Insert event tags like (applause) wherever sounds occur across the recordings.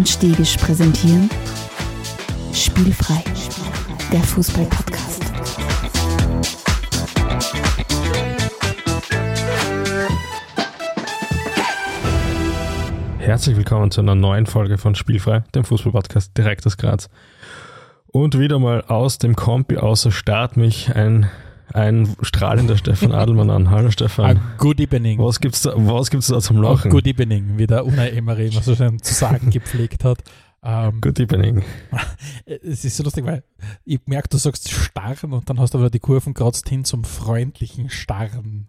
und Stegisch präsentieren Spielfrei, der Fußball-Podcast. Herzlich willkommen zu einer neuen Folge von Spielfrei, dem Fußball-Podcast direkt aus Graz. Und wieder mal aus dem Kompi außer Start mich ein, ein strahlender Stefan Adelmann an. Hallo Stefan. Ah, good evening. Was gibt's da, was gibt's da zum Lachen? Good evening, wie der Unai Emery immer so schön zu sagen (laughs) gepflegt hat. Ähm, Good evening. (laughs) es ist so lustig, weil ich merke, du sagst starren und dann hast du aber die Kurven kratzt hin zum freundlichen Starren.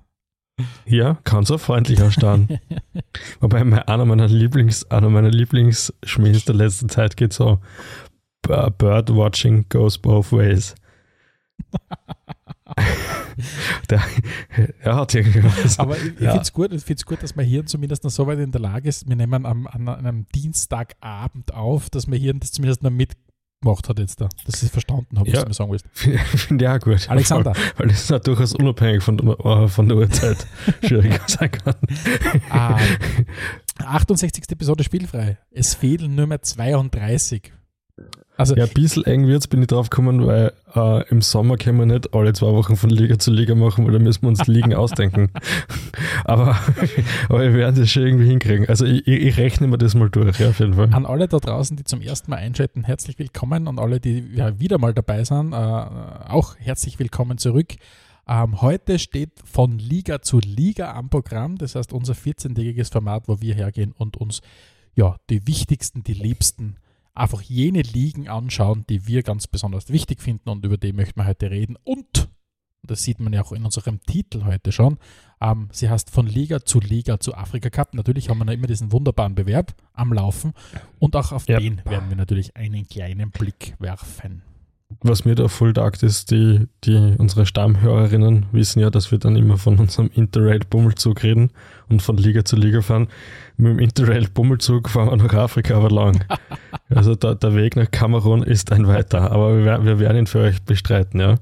Ja, kann so freundlich ausstarren. (laughs) Wobei mein, einer meiner Lieblings, einer meiner Lieblingsschmähs der letzten Zeit geht so, "B- Bird watching goes both ways. (laughs) der, er hat irgendwas. Aber ich, Ja. finde es gut, ich find's gut, dass mein Hirn zumindest noch so weit in der Lage ist. Wir nehmen am, an einem Dienstagabend auf, dass mein Hirn das zumindest noch mitgemacht hat jetzt da. Dass ich es verstanden habe, Ja. was du mir sagen willst. (laughs) Finde ich auch gut. Alexander. (laughs) Weil das ja durchaus unabhängig von, der- äh, von der Uhrzeit schwieriger sein kann. Ähm, 68. Episode spielfrei. Es fehlen nur mehr 32. Also Ja, ein bisschen eng wird's, bin ich drauf gekommen, weil äh, im Sommer können wir nicht alle zwei Wochen von Liga zu Liga machen, weil da müssen wir uns Ligen (laughs) ausdenken. Aber, aber wir werden das schon irgendwie hinkriegen. Also ich, ich ich rechne mir das mal durch, ja, auf jeden Fall. An alle da draußen, die zum ersten Mal einschalten, herzlich willkommen. Und alle, die ja, wieder mal dabei sind, äh, auch herzlich willkommen zurück. Ähm, heute steht von Liga zu Liga am Programm. Das heißt, unser 14-tägiges Format, wo wir hergehen und uns ja, die wichtigsten, die liebsten, einfach jene Ligen anschauen, die wir ganz besonders wichtig finden und über die möchten wir heute reden. Und, das sieht man ja auch in unserem Titel heute schon, ähm, sie heißt von Liga zu Liga zu Afrika Cup. Natürlich haben wir noch immer diesen wunderbaren Bewerb am Laufen und auch auf Ja. den werden wir natürlich einen kleinen Blick werfen. Was mir da voll taugt, ist, die, die, unsere Stammhörerinnen wissen ja, dass wir dann immer von unserem Interrail-Bummelzug reden und von Liga zu Liga fahren. Mit dem Interrail-Bummelzug fahren wir nach Afrika aber lang. (laughs) also da, der Weg nach Kamerun ist ein weiter, aber wir, wir werden ihn für euch bestreiten, ja.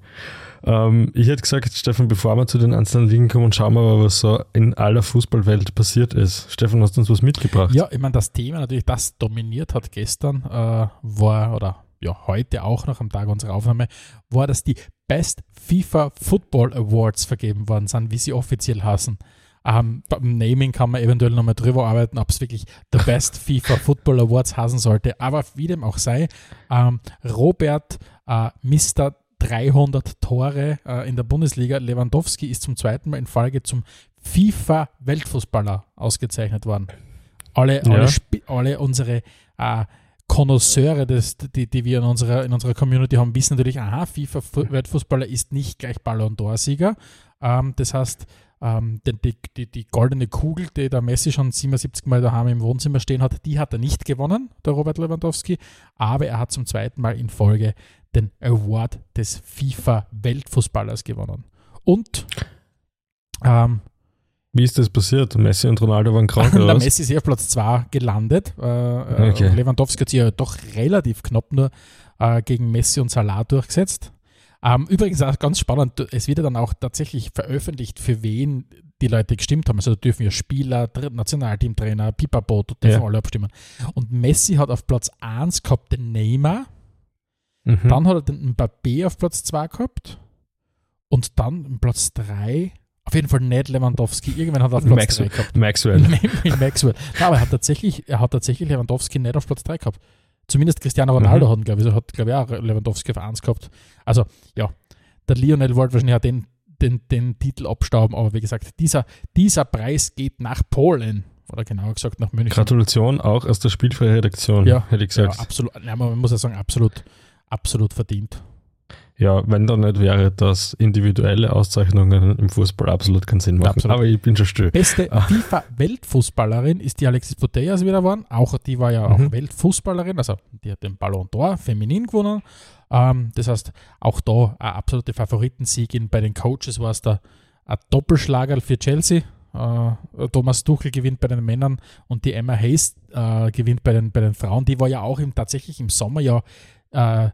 Ähm, ich hätte gesagt, Stefan, bevor wir zu den einzelnen Ligen kommen, schauen wir mal, was so in aller Fußballwelt passiert ist. Stefan, hast du uns was mitgebracht? Ja, ich meine, das Thema natürlich, das dominiert hat gestern, äh, war, oder ja, heute auch noch am Tag unserer Aufnahme, war, dass die Best FIFA Football Awards vergeben worden sind, wie sie offiziell heißen. Ähm, beim Naming kann man eventuell nochmal drüber arbeiten, ob es wirklich der Best (laughs) FIFA Football Awards heißen sollte. Aber wie dem auch sei, ähm, Robert äh, Mr. 300 Tore äh, in der Bundesliga, Lewandowski ist zum zweiten Mal in Folge zum FIFA Weltfußballer ausgezeichnet worden. Alle, Ja. alle, alle unsere äh, Konnoisseure, des, die, die wir in unserer, in unserer Community haben, wissen natürlich, aha, FIFA-Weltfußballer ist nicht gleich Ballon d'Or-Sieger. Ähm, das heißt, ähm, die, die, die, goldene Kugel, die der Messi schon 77 Mal daheim im Wohnzimmer stehen hat, die hat er nicht gewonnen, der Robert Lewandowski, aber er hat zum zweiten Mal in Folge den Award des FIFA-Weltfußballers gewonnen. Und ähm, Wie ist das passiert? Messi und Ronaldo waren krank, (laughs) oder der was? Messi ist eh auf Platz 2 gelandet. Äh, äh, Okay. Lewandowski hat sich ja doch relativ knapp nur äh, gegen Messi und Salah durchgesetzt. Ähm, übrigens auch ganz spannend, es wird ja dann auch tatsächlich veröffentlicht, für wen die Leute gestimmt haben. Also da dürfen ja Spieler, Nationalteamtrainer, Pipapo, da dürfen Ja. alle abstimmen. Und Messi hat auf Platz 1 gehabt den Neymar, Mhm. dann hat er den Mbappé auf Platz 2 gehabt und dann Platz 3, auf jeden Fall nicht Lewandowski, irgendwann hat er auf Platz Max- 3 gehabt. Maxwell. (laughs) Maxwell. Nein, aber er hat tatsächlich, er hat tatsächlich Lewandowski nicht auf Platz 3 gehabt. Zumindest Cristiano Ronaldo Mhm. hat ihn, glaube ich, hat, glaube ich, auch Lewandowski auf 1 gehabt. Also, ja, der Lionel wollte wahrscheinlich auch den, den, den Titel abstauben, aber wie gesagt, dieser, dieser Preis geht nach Polen. Oder genauer gesagt nach München. Gratulation auch aus der spielfreien Redaktion, Ja, hätte ich ja, gesagt. absolut. Nein, man muss ja sagen, absolut, absolut verdient. Ja, wenn da nicht wäre, dass individuelle Auszeichnungen im Fußball absolut keinen Sinn machen. Absolut. Aber ich bin schon still. Beste Ah. FIFA-Weltfußballerin ist die Alexis Putellas wieder geworden. Auch die war ja auch Mhm. Weltfußballerin, also die hat den Ballon d'Or feminin gewonnen. Ähm, das heißt, auch da eine absolute Favoritensiegin. Bei den Coaches war es da ein Doppelschlager für Chelsea. Äh, Thomas Tuchel gewinnt bei den Männern und die Emma Hayes äh, gewinnt bei den, bei den Frauen. Die war ja auch im, tatsächlich im Sommer ja äh,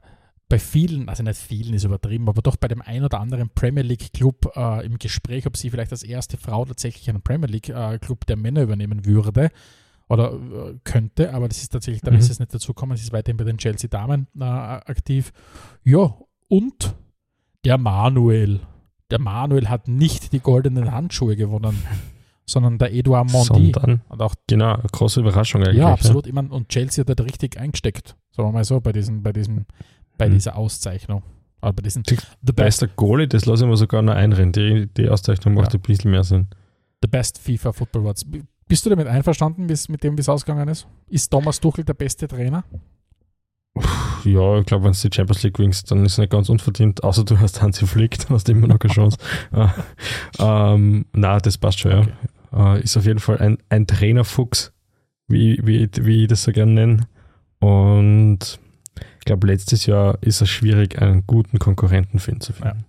bei vielen, also nicht vielen ist übertrieben, aber doch bei dem ein oder anderen Premier League Club äh, im Gespräch, ob sie vielleicht als erste Frau tatsächlich einen Premier League äh, Club der Männer übernehmen würde. oder äh, könnte, aber das ist tatsächlich, da Mhm. ist es nicht dazu gekommen, es ist weiterhin bei den Chelsea Damen äh, aktiv. Ja, und der Manuel. Der Manuel hat nicht die goldenen Handschuhe gewonnen, (laughs) sondern der Edouard Mondi. Sondern, Und auch, genau, große Überraschung eigentlich. ja, absolut. Ich mein, und Chelsea hat da richtig eingesteckt, sagen wir mal so, bei, diesen, bei, diesem, bei Mhm. dieser Auszeichnung. Aber diesen Die- The Best, Bester Goalie, das lasse ich mir sogar noch einrennen. Die, die Auszeichnung macht Ja. ein bisschen mehr Sinn. the best FIFA Football Awards. Bist du damit einverstanden, mit dem, wie es ausgegangen ist? Ist Thomas Tuchel der beste Trainer? Ja, ich glaube, wenn du die Champions League winkst, dann ist es nicht ganz unverdient, außer du hast Hansi Flick, dann hast du immer noch keine Chance. äh, (laughs) ähm, na, das passt schon, Okay. ja. Äh, ist auf jeden Fall ein, ein Trainerfuchs, wie, wie, wie ich das so gerne nenne. Und glaube, letztes Jahr ist es schwierig, einen guten Konkurrenten finden zu finden.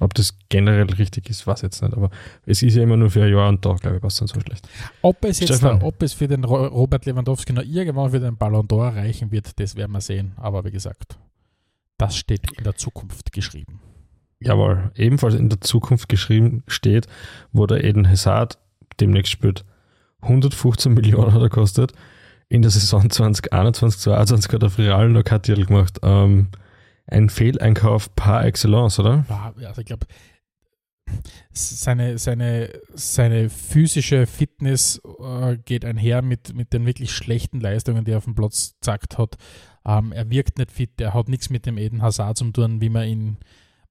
Ob das generell richtig ist, weiß ich jetzt nicht, aber es ist ja immer nur für ein Jahr und da, glaube ich, passt dann so schlecht. Ob es jetzt, Stefan. ob es für den Ro- Robert Lewandowski noch irgendwann für den Ballon d'Or reichen wird, das werden wir sehen. Aber wie gesagt, das steht in der Zukunft geschrieben. Jawohl, ebenfalls in der Zukunft geschrieben steht, wo der Eden Hazard demnächst spielt. 115 Millionen hat er kostet. In der Saison 2021, 2022 hat er für Real noch kein Titel gemacht. Ähm, ein Fehleinkauf par excellence, oder? Also ich glaube, seine, seine, seine physische Fitness äh, geht einher mit, mit den wirklich schlechten Leistungen, die er auf dem Platz gezeigt hat. Ähm, er wirkt nicht fit, er hat nichts mit dem Eden Hazard zu tun, wie man ihn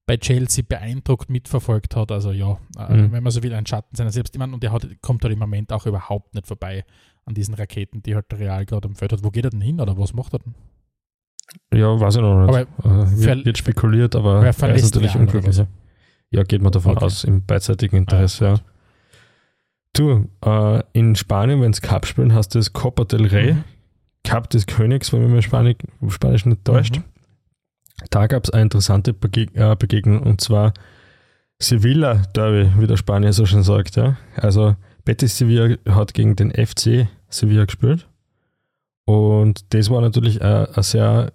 bei Chelsea beeindruckt mitverfolgt hat. Also ja, äh, Mhm. wenn man so will, ein Schatten seiner selbst. Ich meine, und er hat, kommt halt im Moment auch überhaupt nicht vorbei an diesen Raketen, die halt Real gerade am Feld hat. Wo geht er denn hin oder was macht er denn? Ja, weiß ich noch nicht. Aber äh, wird, wird spekuliert, aber er ist natürlich unglücklich. Ja, geht man davon Okay. aus, im beidseitigen Interesse, ja. gut. Du, äh, in Spanien, wenn es Cup spielen, hast du das Copa del Rey. Mhm. Cup des Königs, wenn man mir Spanisch, Spanisch nicht täuscht. Mhm. Da gab es eine interessante Bege äh, Begegnung und zwar Sevilla Derby, wie der Spanier so schön sagt. Ja? Also Betis Sevilla hat gegen den FC Sevilla gespielt und das war natürlich eine, sehr,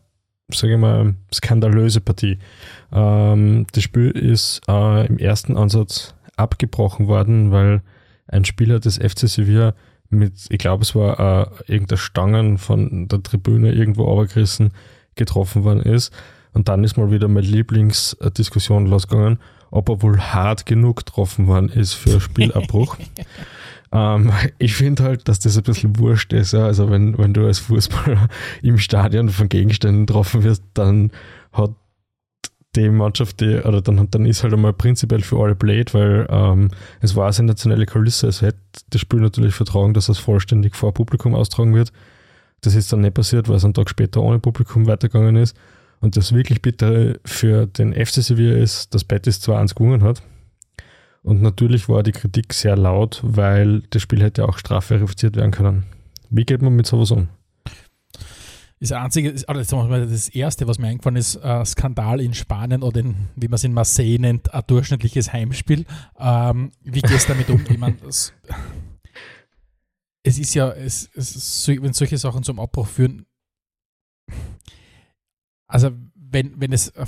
sage ich mal, skandalöse Partie. Ähm, das Spiel ist äh, im ersten Ansatz abgebrochen worden, weil ein Spieler des FC Sevilla mit, ich glaube, es war äh, irgendeine Stangen von der Tribüne irgendwo runtergerissen, getroffen worden ist. Und dann ist mal wieder meine Lieblingsdiskussion losgegangen, ob er wohl hart genug getroffen worden ist für (laughs) Spielabbruch. Ähm, (laughs) ich finde halt, dass das ein bisschen wurscht ist. Ja? Also wenn, wenn du als Fußballer (laughs) im Stadion von Gegenständen getroffen wirst, dann hat die Mannschaft, die, oder dann, dann ist halt einmal prinzipiell für alle blöd, weil ähm, es war eine sensationelle Kulisse. Es hätte das Spiel natürlich vertragen, dass es vollständig vor Publikum austragen wird. Das ist dann nicht passiert, weil es einen Tag später ohne Publikum weitergegangen ist. Und das wirklich Bittere für den FC Sevilla ist, dass Betis 2-1 gewonnen hat. Und natürlich war die Kritik sehr laut, weil das Spiel hätte auch strafverifiziert werden können. Wie geht man mit sowas um? Das einzige, mal, das erste, was mir eingefallen ist, äh, Skandal in Spanien oder in, wie man es in Marseille nennt, ein durchschnittliches Heimspiel. Ähm, wie gehst du damit um? Ich meine, es, es ist ja, es, es wenn solche Sachen zum Abbruch führen, also wenn, wenn es ein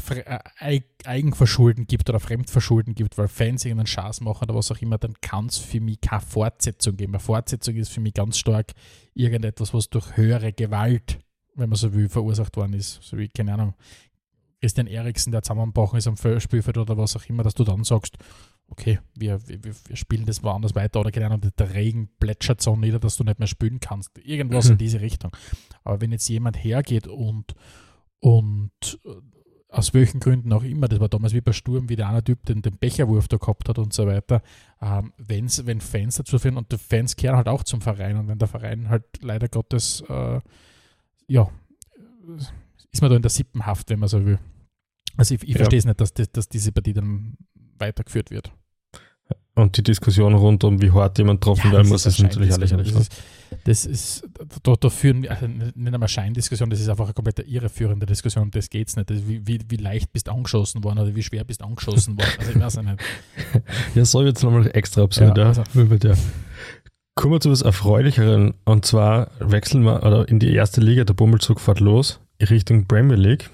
Eig- Eigenverschulden gibt oder Fremdverschulden gibt, weil Fans irgendeinen Schaß machen oder was auch immer, dann kann es für mich keine Fortsetzung geben. Eine Fortsetzung ist für mich ganz stark irgendetwas, was durch höhere Gewalt, wenn man so will, verursacht worden ist. So wie, keine Ahnung, Christian Eriksen, der zusammengebrochen ist am Fe- Spielfeld oder was auch immer, dass du dann sagst, okay, wir, wir, wir spielen das woanders weiter oder keine Ahnung, der Regen plätschert so nieder, dass du nicht mehr spielen kannst. Irgendwas Mhm. in diese Richtung. Aber wenn jetzt jemand hergeht und, und äh, aus welchen Gründen auch immer, das war damals wie bei Sturm, wie der eine Typ den, den Becherwurf da gehabt hat und so weiter, ähm, wenn's, wenn Fans dazu führen und die Fans kehren halt auch zum Verein und wenn der Verein halt leider Gottes, äh, ja, ist man da in der Sippenhaft, wenn man so will. Also ich, ich Ja. verstehe es nicht, dass, das- dass diese Partie dann weitergeführt wird. Und die Diskussion rund um, wie hart jemand getroffen werden muss, ist eine natürlich alles. Das ist, das ist da, da führen wir, also nicht einmal Scheindiskussion, das ist einfach eine komplett irreführende Diskussion, um das geht es nicht. Das ist wie, wie, wie leicht bist du angeschossen worden oder wie schwer bist du angeschossen worden. Also ich weiß ja nicht. (laughs) Ja, so jetzt nochmal extra absurd, Ja, ja. also- dir. Kommen wir zu was Erfreulicheren. Und zwar wechseln wir oder in die erste Liga, der Bummelzug fährt los, Richtung Premier League.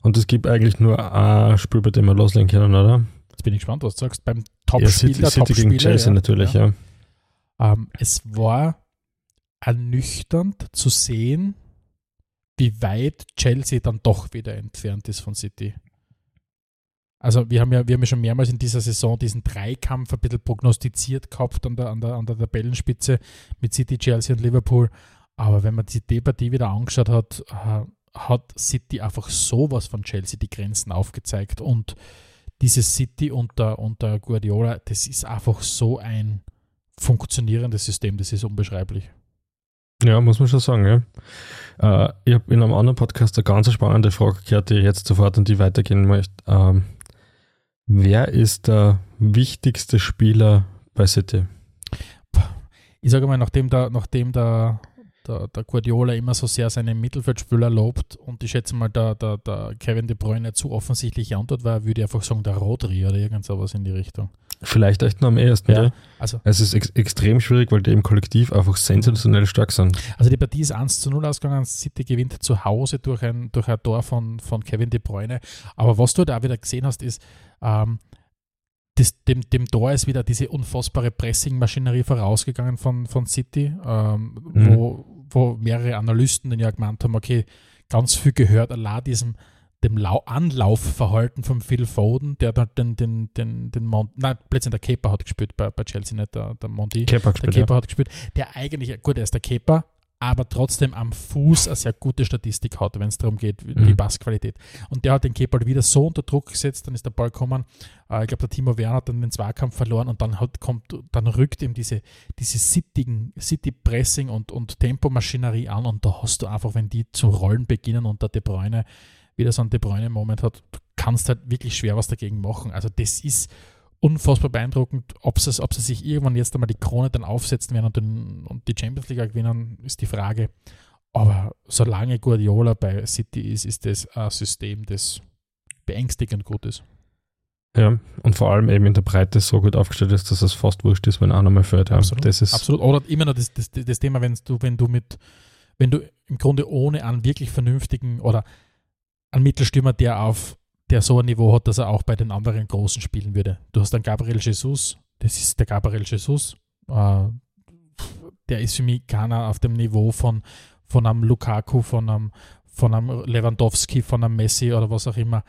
Und es gibt eigentlich nur ein Spiel, bei dem wir loslegen können, oder? Jetzt bin ich gespannt, was du sagst. Beim Ja, Topspiel City, City gegen Topspieler, Chelsea ja. natürlich, ja. Ähm, es war ernüchternd zu sehen, wie weit Chelsea dann doch wieder entfernt ist von City. Also wir haben ja, wir haben ja schon mehrmals in dieser Saison diesen Dreikampf ein bisschen prognostiziert gehabt an der, an der, an der Tabellenspitze mit City, Chelsea und Liverpool. Aber wenn man die, die Partie wieder angeschaut hat, äh, hat City einfach sowas von Chelsea die Grenzen aufgezeigt. Und dieses City unter, unter Guardiola, das ist einfach so ein funktionierendes System, das ist unbeschreiblich. Ja, muss man schon sagen, ja. Äh, ich habe in einem anderen Podcast eine ganz spannende Frage gehört, die ich jetzt sofort an die weitergehen möchte. Ähm, wer ist der wichtigste Spieler bei City? Ich sage mal, nachdem der, nachdem der der, der Guardiola immer so sehr seine Mittelfeldspieler lobt und ich schätze mal, der, der, der Kevin De Bruyne zu offensichtliche Antwort war, würde ich einfach sagen, der Rodri oder irgend sowas in die Richtung. Vielleicht echt noch am ersten, ja. ja. Also, es ist ex extrem schwierig, weil die im Kollektiv einfach sensationell stark sind. Also die Partie ist 1 zu 0 ausgegangen, City gewinnt zu Hause durch ein, durch ein Tor von, von Kevin De Bruyne. Aber was du da wieder gesehen hast, ist, ähm, das, dem, dem Tor ist wieder diese unfassbare Pressing-Maschinerie vorausgegangen von, von City, ähm, mhm. wo, wo mehrere Analysten den ja gemeint haben, okay, ganz viel gehört allein diesem dem Lau Anlaufverhalten von Phil Foden, der dann den, den, den, den Mont nein, plötzlich der Keeper hat gespielt bei, bei Chelsea, nicht der, der Monty. Kepa gespielt, der Keeper ja. hat gespielt, der eigentlich, gut, er ist der Keeper, aber trotzdem am Fuß eine sehr gute Statistik hat, wenn es darum geht, mhm. die Passqualität. Und der hat den Keeper wieder so unter Druck gesetzt, dann ist der Ball gekommen. Äh, ich glaube, der Timo Werner hat dann den Zweikampf verloren und dann halt kommt, dann rückt ihm diese, diese City-Pressing und, und Tempomaschinerie an und da hast du einfach, wenn die zu rollen beginnen und der De Bruyne wieder so einen De Bruyne-Moment hat, du kannst halt wirklich schwer was dagegen machen. Also das ist unfassbar beeindruckend. Ob sie, ob sie sich irgendwann jetzt einmal die Krone dann aufsetzen werden und, den, und die Champions League gewinnen, ist die Frage. Aber solange Guardiola bei City ist, ist das ein System, das beängstigend gut ist. Ja, und vor allem eben in der Breite so gut aufgestellt ist, dass es fast wurscht ist, wenn einer mal fällt. Ja, absolut, das ist absolut. Oder immer noch das, das, das Thema, wenn du, wenn du mit, wenn du im Grunde ohne einen wirklich vernünftigen oder einen Mittelstürmer, der auf der so ein Niveau hat, dass er auch bei den anderen Großen spielen würde. Du hast dann Gabriel Jesus, das ist der Gabriel Jesus. Äh, der ist für mich keiner auf dem Niveau von, von einem Lukaku, von einem, von einem Lewandowski, von einem Messi oder was auch immer.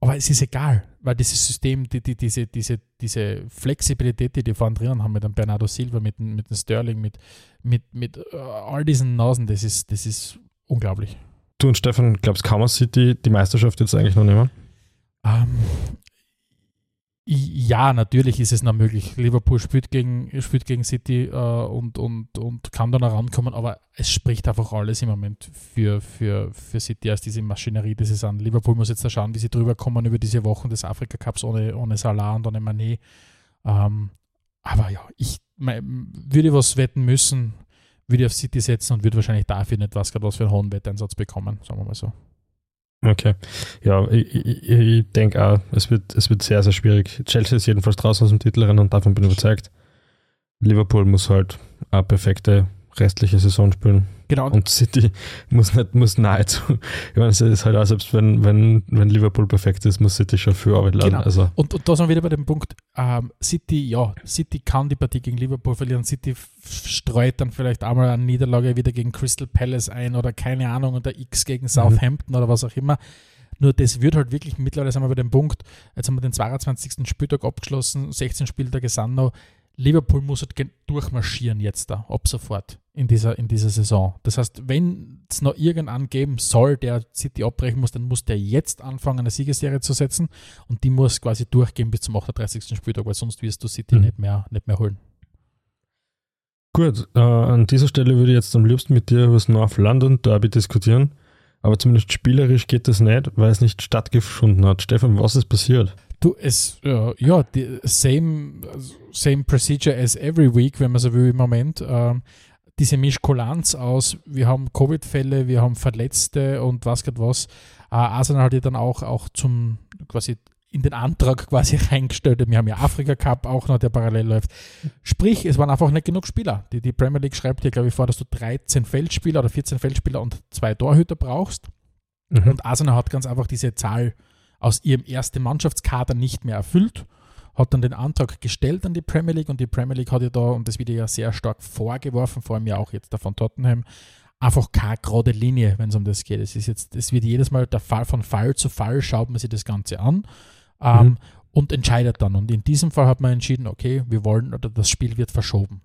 Aber es ist egal, weil dieses System, die, die, diese, diese, diese Flexibilität, die die vorhin drinnen haben mit dem Bernardo Silva, mit, mit dem Sterling, mit, mit, mit uh, all diesen Nasen, das ist, das ist unglaublich. Du und Stefan, glaubst du, kann man City die Meisterschaft jetzt eigentlich noch nehmen? Ähm, ja, natürlich ist es noch möglich. Liverpool spielt gegen, spielt gegen City äh, und, und, und kann dann herankommen, aber es spricht einfach alles im Moment für, für, für City als diese Maschinerie, die sie sind. Liverpool muss jetzt da schauen, wie sie drüber kommen über diese Wochen des Afrika Cups ohne, ohne Salah und ohne Mané. Ähm, aber ja, ich mein, würde was wetten müssen, würde auf City setzen und würde wahrscheinlich dafür nicht was, was für einen hohen Wetteinsatz bekommen, sagen wir mal so. Okay. Ja, ich, ich, ich denke auch, es wird, es wird sehr, sehr schwierig. Chelsea ist jedenfalls draußen aus dem Titelrennen und davon bin ich überzeugt. Liverpool muss halt eine perfekte restliche Saison spielen. Genau. Und City muss nicht, muss nahezu. Ich meine, es ist halt auch, selbst wenn, wenn, wenn Liverpool perfekt ist, muss City schon viel Arbeit laden. Genau. Also. Und, und da sind wir wieder bei dem Punkt, ähm, City, ja, City kann die Partie gegen Liverpool verlieren. City streut dann vielleicht einmal eine Niederlage wieder gegen Crystal Palace ein oder keine Ahnung, oder X gegen mhm. Southampton mhm. oder was auch immer. Nur das wird halt wirklich, mittlerweile sind wir bei dem Punkt, jetzt haben wir den 22. Spieltag abgeschlossen, 16 Spieltage sind noch Liverpool muss halt durchmarschieren jetzt da, ab sofort in dieser, in dieser Saison. Das heißt, wenn es noch irgendeinen geben soll, der City abbrechen muss, dann muss der jetzt anfangen, eine Siegesserie zu setzen und die muss quasi durchgehen bis zum 38. Spieltag, weil sonst wirst du City mhm. nicht, mehr, nicht mehr holen. Gut, äh, an dieser Stelle würde ich jetzt am liebsten mit dir über das North London Derby diskutieren, aber zumindest spielerisch geht das nicht, weil es nicht stattgefunden hat. Stefan, was ist passiert? Du, es, äh, ja, die, same, same procedure as every week, wenn man so will im Moment. Ähm, diese Mischkulanz aus, wir haben Covid-Fälle, wir haben Verletzte und was geht was. Äh, Arsenal hat ja dann auch, auch zum quasi in den Antrag (laughs) quasi reingestellt. Wir haben ja Afrika Cup auch noch, der parallel läuft. Sprich, es waren einfach nicht genug Spieler. Die, die Premier League schreibt dir, glaube ich, vor, dass du 13 Feldspieler oder 14 Feldspieler und zwei Torhüter brauchst. Mhm. Und Arsenal hat ganz einfach diese Zahl aus ihrem ersten Mannschaftskader nicht mehr erfüllt hat dann den Antrag gestellt an die Premier League und die Premier League hat ja da, und das wird ja sehr stark vorgeworfen, vor allem ja auch jetzt da von Tottenham, einfach keine gerade Linie, wenn es um das geht. Es ist jetzt, es wird jedes Mal der Fall von Fall zu Fall, schaut man sich das Ganze an ähm, mhm. und entscheidet dann. Und in diesem Fall hat man entschieden, okay, wir wollen oder das Spiel wird verschoben.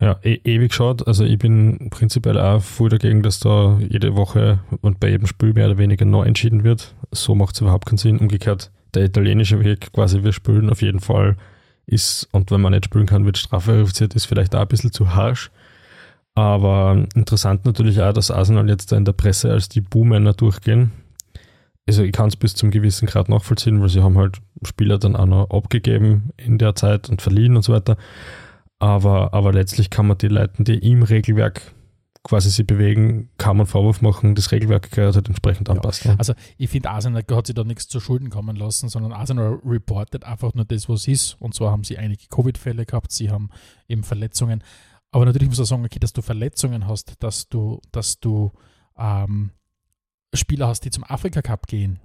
Ja, e ewig geschaut. Also ich bin prinzipiell auch voll dagegen, dass da jede Woche und bei jedem Spiel mehr oder weniger neu entschieden wird. So macht es überhaupt keinen Sinn. Umgekehrt, der italienische Weg, quasi wir spielen auf jeden Fall, ist, und wenn man nicht spielen kann, wird Strafe reduziert, ist vielleicht auch ein bisschen zu harsch. Aber interessant natürlich auch, dass Arsenal jetzt da in der Presse als die Buhmänner durchgehen. Also ich kann es bis zum gewissen Grad nachvollziehen, weil sie haben halt Spieler dann auch noch abgegeben in der Zeit und verliehen und so weiter. Aber, aber letztlich kann man die Leute, die im Regelwerk quasi sie bewegen, kann man Vorwurf machen, das Regelwerk gehört halt entsprechend anpassen. Ja, also ich finde, Arsenal hat sich da nichts zu Schulden kommen lassen, sondern Arsenal reportet einfach nur das, was ist. Und zwar haben sie einige Covid-Fälle gehabt, sie haben eben Verletzungen. Aber natürlich muss man sagen, okay, dass du Verletzungen hast, dass du, dass du ähm, Spieler hast, die zum Afrika Cup gehen.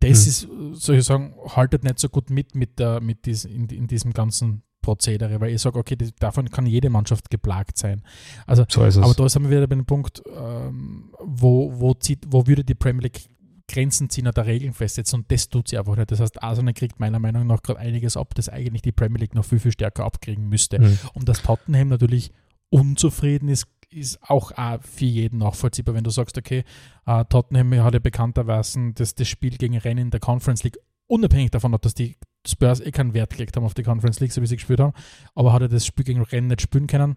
Das hm. ist, soll ich sagen, haltet nicht so gut mit, mit, der, mit dies, in, in diesem ganzen Prozedere, weil ich sage, okay, das, davon kann jede Mannschaft geplagt sein. Also, so aber da sind wir wieder bei dem Punkt, ähm, wo, wo, zieht, wo würde die Premier League Grenzen ziehen oder Regeln festsetzen und das tut sie einfach nicht. Das heißt, Arsenal kriegt meiner Meinung nach gerade einiges ab, das eigentlich die Premier League noch viel, viel stärker abkriegen müsste. Mhm. Und das Tottenham natürlich unzufrieden ist, ist auch, für jeden nachvollziehbar, wenn du sagst, okay, uh, Tottenham hat ja bekannterweise das, das Spiel gegen Rennen in der Conference League, unabhängig davon, dass die Spurs eh keinen Wert gelegt haben auf die Conference League, so wie sie gespielt haben, aber hat er das Spiel gegen Rennen nicht spielen können,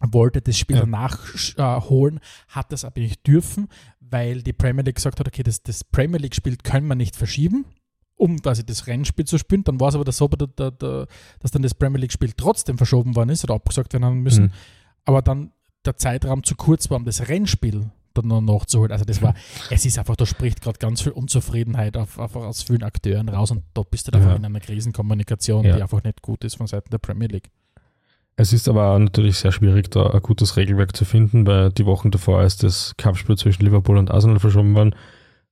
wollte das Spiel ja. danach äh, holen, hat das aber nicht dürfen, weil die Premier League gesagt hat, okay, das, das Premier League-Spiel können wir nicht verschieben, um quasi das Rennspiel zu spielen. Dann war es aber das so, dass dann das Premier League-Spiel trotzdem verschoben worden ist oder abgesagt werden müssen. Mhm aber dann der Zeitraum zu kurz war, um das Rennspiel dann noch nachzuholen. Also das war, (laughs) es ist einfach, da spricht gerade ganz viel Unzufriedenheit auf, einfach aus vielen Akteuren raus und da bist du einfach ja. in einer Krisenkommunikation, ja. die einfach nicht gut ist von Seiten der Premier League. Es ist aber auch natürlich sehr schwierig, da ein gutes Regelwerk zu finden, weil die Wochen davor, als das Cupspiel zwischen Liverpool und Arsenal verschoben waren,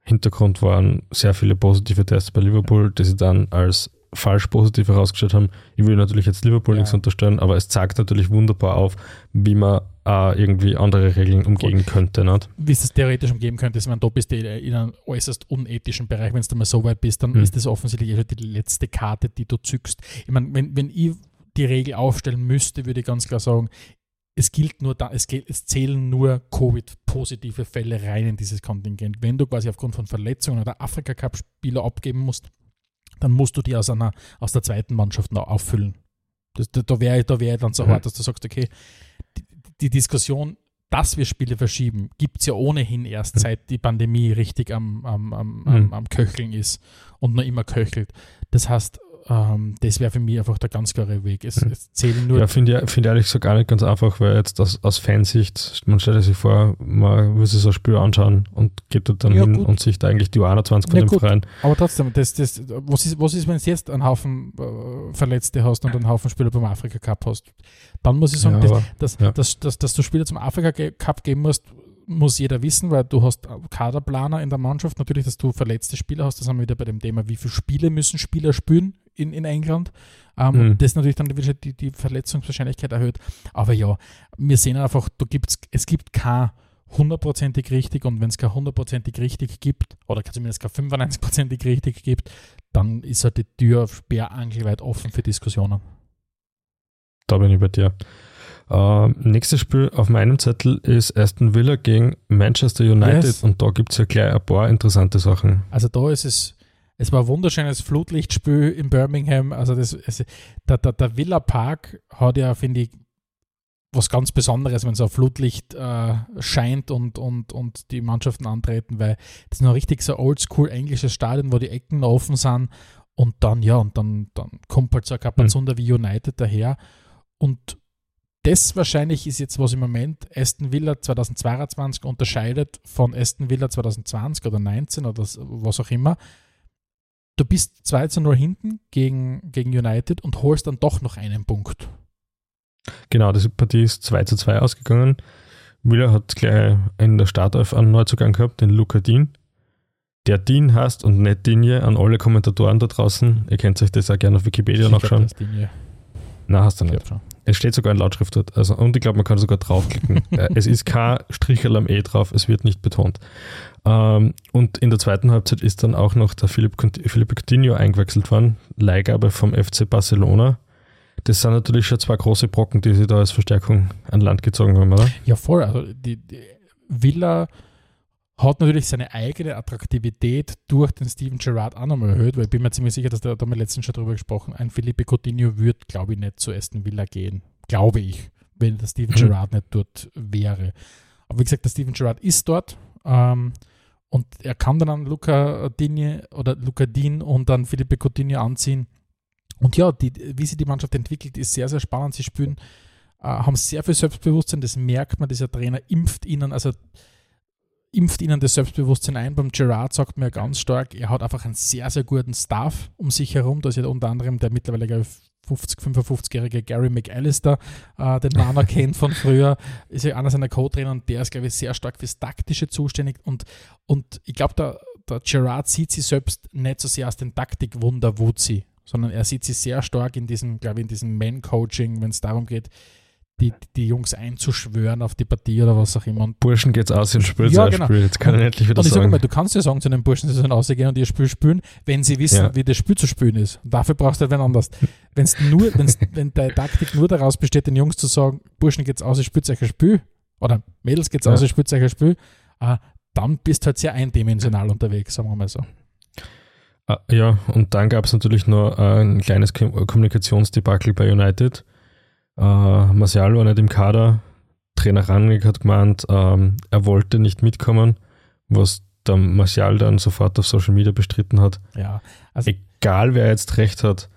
Hintergrund waren sehr viele positive Tests bei Liverpool, die sie dann als falsch positiv herausgestellt haben. Ich will natürlich jetzt Liverpool ja. nichts unterstellen, aber es zeigt natürlich wunderbar auf, wie man äh, irgendwie andere Regeln umgehen Gut. könnte. Nicht? Wie es das theoretisch umgeben könnte, ist, wenn du bist in einem äußerst unethischen Bereich, wenn du mal so weit bist, dann hm. ist das offensichtlich eh die letzte Karte, die du zückst. Ich meine, wenn, wenn ich die Regel aufstellen müsste, würde ich ganz klar sagen, es gilt nur da, es, es zählen nur Covid-positive Fälle rein in dieses Kontingent. Wenn du quasi aufgrund von Verletzungen oder Afrika-Cup-Spieler abgeben musst, dann musst du die aus, einer, aus der zweiten Mannschaft noch auffüllen. Das, da da wäre da wär dann so mhm. hart, dass du sagst, okay, die, die Diskussion, dass wir Spiele verschieben, gibt es ja ohnehin erst, seit die Pandemie richtig am, am, am, mhm. am, Köcheln ist und noch immer köchelt. Das heißt, ähm, das wäre für mich einfach der ganz klare Weg. Es, mhm. es zählen nur. Ja, finde ich, find ehrlich gesagt gar nicht ganz einfach, weil jetzt aus, aus Fansicht, man stellt sich vor, man will sich so ein Spiel anschauen und geht dort dann ja, hin gut. und sich da eigentlich die 21 von ja, dem gut. Verein. Aber trotzdem, das, das, was, ist, was ist, wenn du jetzt einen Haufen äh, Verletzte hast und einen Haufen Spieler beim Afrika Cup hast? Dann muss ich sagen, ja, dass, dass, dass, dass, dass du Spieler zum Afrika Cup geben musst, muss jeder wissen, weil du hast Kaderplaner in der Mannschaft. Natürlich, dass du verletzte Spieler hast, das haben wir wieder bei dem Thema, wie viele Spiele müssen Spieler spielen in, in England. Ähm, mhm. Das natürlich dann die, die Verletzungswahrscheinlichkeit erhöht. Aber ja, wir sehen einfach, da gibt's, es gibt kein hundertprozentig richtig und wenn es kein hundertprozentig richtig gibt, oder zumindest kein 95% richtig gibt, dann ist halt die Tür sperrangelweit offen für Diskussionen. Da bin ich bei dir. Uh, nächstes Spiel auf meinem Zettel ist Aston Villa gegen Manchester United yes. und da gibt es ja gleich ein paar interessante Sachen. Also da ist es, es war ein wunderschönes Flutlichtspiel in Birmingham. Also das, es, der, der, der Villa Park hat ja, finde ich, was ganz Besonderes, wenn so ein Flutlicht äh, scheint und, und, und die Mannschaften antreten, weil das ist noch richtig so oldschool englisches Stadion, wo die Ecken offen sind und dann, ja, und dann, dann kommt halt so ein Kapazunder mhm. wie United daher und das wahrscheinlich ist jetzt, was im Moment Aston Villa 2022 unterscheidet von Aston Villa 2020 oder 19 oder was auch immer. Du bist 2 zu 0 hinten gegen, gegen United und holst dann doch noch einen Punkt. Genau, die Partie ist 2 zu 2 ausgegangen. Villa hat gleich in der Startelf einen Neuzugang gehabt, den Luca Dean. der Dean heißt und nicht Dinje an alle Kommentatoren da draußen. Ihr könnt euch das auch gerne auf Wikipedia nachschauen. Nein, hast du nicht. Es steht sogar in Lautschrift dort. Also, und ich glaube, man kann sogar draufklicken. (laughs) Äh, es ist kein Strichel am E drauf, es wird nicht betont. Ähm, und in der zweiten Halbzeit ist dann auch noch der Philipp, Philippe Coutinho eingewechselt worden, Leihgabe vom FC Barcelona. Das sind natürlich schon zwei große Brocken, die sie da als Verstärkung an Land gezogen haben, oder? Ja, voll. Also die, die Villa hat natürlich seine eigene Attraktivität durch den Steven Gerrard auch nochmal erhöht, weil ich bin mir ziemlich sicher, dass der, da haben wir letztens schon drüber gesprochen, ein Felipe Coutinho wird, glaube ich, nicht zu Aston Villa gehen. Glaube ich, wenn der Steven mhm. Gerrard nicht dort wäre. Aber wie gesagt, der Steven Gerrard ist dort ähm, und er kann dann an Luca Digne oder Luca Dean und dann Felipe Coutinho anziehen. Und ja, die, wie sich die Mannschaft entwickelt, ist sehr, sehr spannend. Sie spielen, äh, haben sehr viel Selbstbewusstsein, das merkt man, dieser Trainer impft ihnen, also impft ihnen das Selbstbewusstsein ein. Beim Gerard sagt mir ganz stark, er hat einfach einen sehr, sehr guten Staff um sich herum. Da ist ja unter anderem der mittlerweile 50, 55-jährige Gary McAllister, äh, den auch (laughs) kennt von früher, ist ja einer seiner Co-Trainer und der ist, glaube ich, sehr stark fürs Taktische zuständig. Und, und ich glaube, der, der Gerard sieht sich selbst nicht so sehr als den Taktikwunder Wutzi, sondern er sieht sich sehr stark in diesem, glaube ich, in diesem Man-Coaching, wenn es darum geht, die, die Jungs einzuschwören auf die Partie oder was auch immer. Und Burschen geht's aus und spielt ja, genau. Spiel. Jetzt kann und, ich endlich wieder und ich sagen. Mal, du kannst ja sagen zu den Burschen, sie sollen ausgehen und ihr Spiel spielen, wenn sie wissen, ja. wie das Spiel zu spielen ist. Und dafür brauchst du halt wen anders. Wenn's nur, wenn's, (laughs) wenn deine Taktik nur daraus besteht, den Jungs zu sagen, Burschen geht's aus, ich spielt euch ein Spiel, oder Mädels geht's ja. aus, ich spielt euch ein Spiel, äh, dann bist du halt sehr eindimensional unterwegs, sagen wir mal so. Ah, ja, und dann gab es natürlich noch ein kleines Kommunikationsdebakel bei United äh, Martial war nicht im Kader. Trainer Rangnick hat gemeint, ähm, er wollte nicht mitkommen, was der Martial dann sofort auf Social Media bestritten hat. Ja, also Egal wer jetzt recht hat,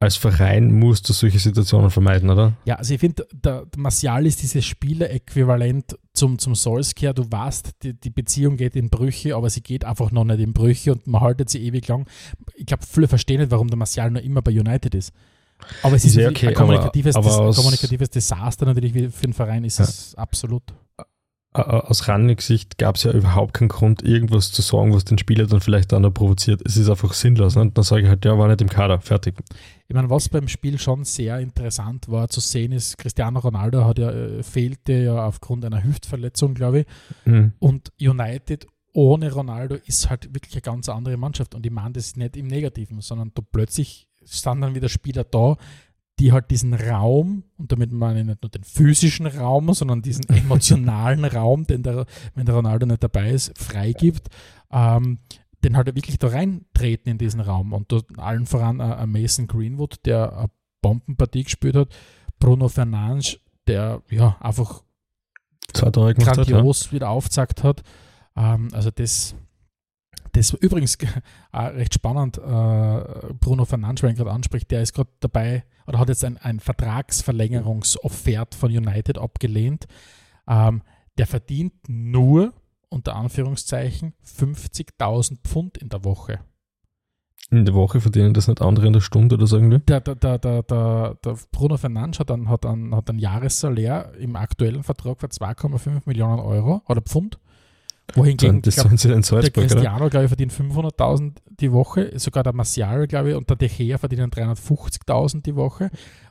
als Verein musst du solche Situationen vermeiden, oder? Ja, also ich finde, der, der Martial ist dieses Spieler-Äquivalent zum, zum Solskjaer. Du weißt, die, die Beziehung geht in Brüche, aber sie geht einfach noch nicht in Brüche und man haltet sie ewig lang. Ich glaube, viele verstehen nicht, warum der Martial noch immer bei United ist. Aber es ist ja okay, ein kommunikatives, aber, aber kommunikatives Desaster natürlich für den Verein ist ja. es absolut. Aus Rannig-Sicht gab es ja überhaupt keinen Grund, irgendwas zu sagen, was den Spieler dann vielleicht dann noch provoziert. Es ist einfach sinnlos. Ne? Und dann sage ich halt, ja, war nicht im Kader, fertig. Ich meine, was beim Spiel schon sehr interessant war zu sehen, ist, Cristiano Ronaldo hat ja, äh, fehlte ja aufgrund einer Hüftverletzung, glaube ich. Mhm. Und United ohne Ronaldo ist halt wirklich eine ganz andere Mannschaft. Und ich meine das nicht im Negativen, sondern da plötzlich standen dann wieder Spieler da, die halt diesen Raum, und damit meine ich nicht nur den physischen Raum, sondern diesen (laughs) emotionalen Raum, den der, wenn der Ronaldo nicht dabei ist, freigibt, ähm, den halt wirklich da reintreten in diesen Raum. Und allen voran äh, Mason Greenwood, der eine Bombenpartie gespielt hat, Bruno Fernandes, der ja einfach grandios hat, ja. wieder aufgezeigt hat. Ähm, also das das war übrigens (laughs) recht spannend. Äh, Bruno Fernandes, wenn gerade anspricht, der ist gerade dabei oder hat jetzt ein, ein Vertragsverlängerungsoffert von United abgelehnt. Ähm, der verdient nur, unter Anführungszeichen, 50.000 Pfund in der Woche. In der Woche verdienen das nicht andere in der Stunde oder so irgendwie? Der, der, der, der, der, Bruno Fernandes hat ein, hat, hat ein Jahressalär im aktuellen Vertrag von 2,5 Millionen Euro oder Pfund. Wohingegen das glaub, sie in Salzburg, der Cristiano, glaube ich, verdient 500.000 die Woche, sogar der Marcial, glaube ich, und der De Gea verdienen 350.000 die Woche.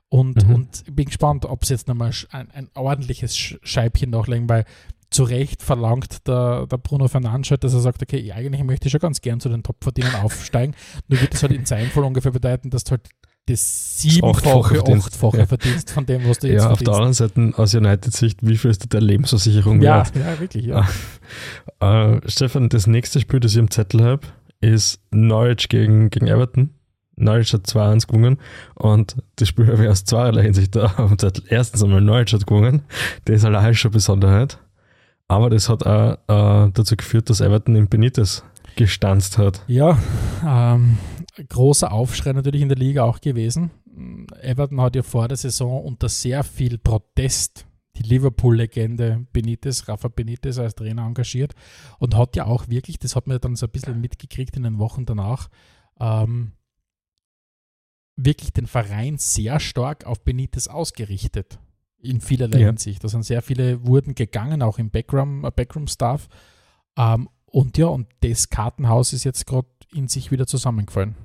Und, mhm. und ich bin gespannt, ob sie jetzt nochmal ein, ein ordentliches Scheibchen nachlegen, weil zu Recht verlangt der, der Bruno Fernandes halt, dass er sagt, okay, eigentlich möchte ich schon ganz gern zu den Top-Verdienern (laughs) aufsteigen. Nur wird das halt in seinem Fall ungefähr bedeuten, dass du halt das siebenfache, achtfache ja. verdienst von dem, was du jetzt Ja, auf der anderen Seite aus United-Sicht, wie viel ist der Lebensversicherung ja, wert? Ja, wirklich, ja. äh, Stefan, das nächste Spiel, das ich im Zettel habe, ist Norwich gegen, gegen Everton. Norwich hat 2-1 gewonnen und das Spiel habe ich aus zweierlei Hinsicht da auf dem Zettel. Erstens einmal Norwich hat gewonnen, das ist allein schon Besonderheit. Aber das hat auch äh, dazu geführt, dass Everton in Benitez gestanzt hat. Ja, ähm, großer Aufschrei natürlich in der Liga auch gewesen. Everton hat ja vor der Saison unter sehr viel Protest die Liverpool-Legende Benitez, Rafa Benitez als Trainer engagiert und hat ja auch wirklich, das hat man dann so ein bisschen mitgekriegt in den Wochen danach, ähm, wirklich den Verein sehr stark auf Benitez ausgerichtet. In vielerlei ja. Hinsicht. Da sind sehr viele wurden gegangen, auch im Backroom-Staff. Backroom ähm, und ja, und das Kartenhaus ist jetzt gerade in sich wieder zusammengefallen.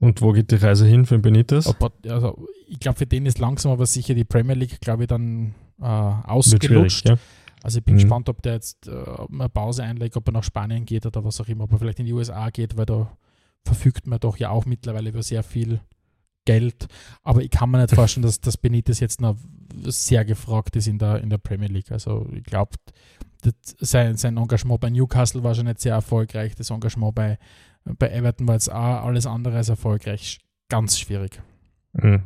Und wo geht die Reise hin für Benitez? Aber, also, ich glaube, für den ist langsam aber sicher die Premier League, glaube ich, dann äh, ausgelutscht. Ja. Also ich bin Mhm. gespannt, ob der jetzt äh, eine Pause einlegt, ob er nach Spanien geht oder was auch immer, ob er vielleicht in die USA geht, weil da verfügt man doch ja auch mittlerweile über sehr viel Geld. Aber ich kann mir nicht vorstellen, dass, dass Benitez jetzt noch sehr gefragt ist in der, in der Premier League. Also ich glaube, sein, sein Engagement bei Newcastle war schon nicht sehr erfolgreich. Das Engagement bei, bei Everton war jetzt auch alles andere als erfolgreich. Ganz schwierig. Mhm.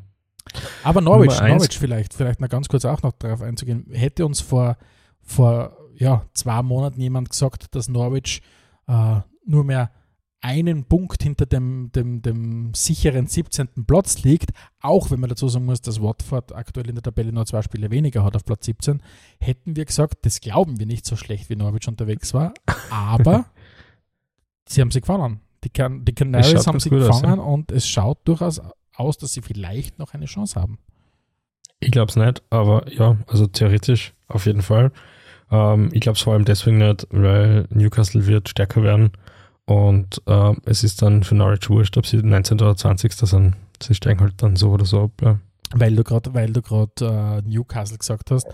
Aber Norwich. Norwich vielleicht, vielleicht noch ganz kurz auch noch darauf einzugehen. Hätte uns vor, vor ja, zwei Monaten jemand gesagt, dass Norwich äh, nur mehr einen Punkt hinter dem, dem, dem sicheren 17. Platz liegt, auch wenn man dazu sagen muss, dass Watford aktuell in der Tabelle nur zwei Spiele weniger hat auf Platz 17, hätten wir gesagt, das glauben wir nicht so schlecht, wie Norwich unterwegs war, aber (laughs) sie haben sie gefangen. Die, Can die Es Canaries haben sie gut aus, gefangen und es schaut durchaus aus, dass sie vielleicht noch eine Chance haben. Ich glaube es nicht, aber ja, also theoretisch auf jeden Fall. Ähm, ich glaube es vor allem deswegen nicht, weil Newcastle wird stärker werden und ähm, es ist dann für Norwich wurscht, ob sie 19. oder 20. sind. Sie steigen halt dann so oder so ab. Ja. Weil du gerade, weil du gerade äh, Newcastle gesagt hast,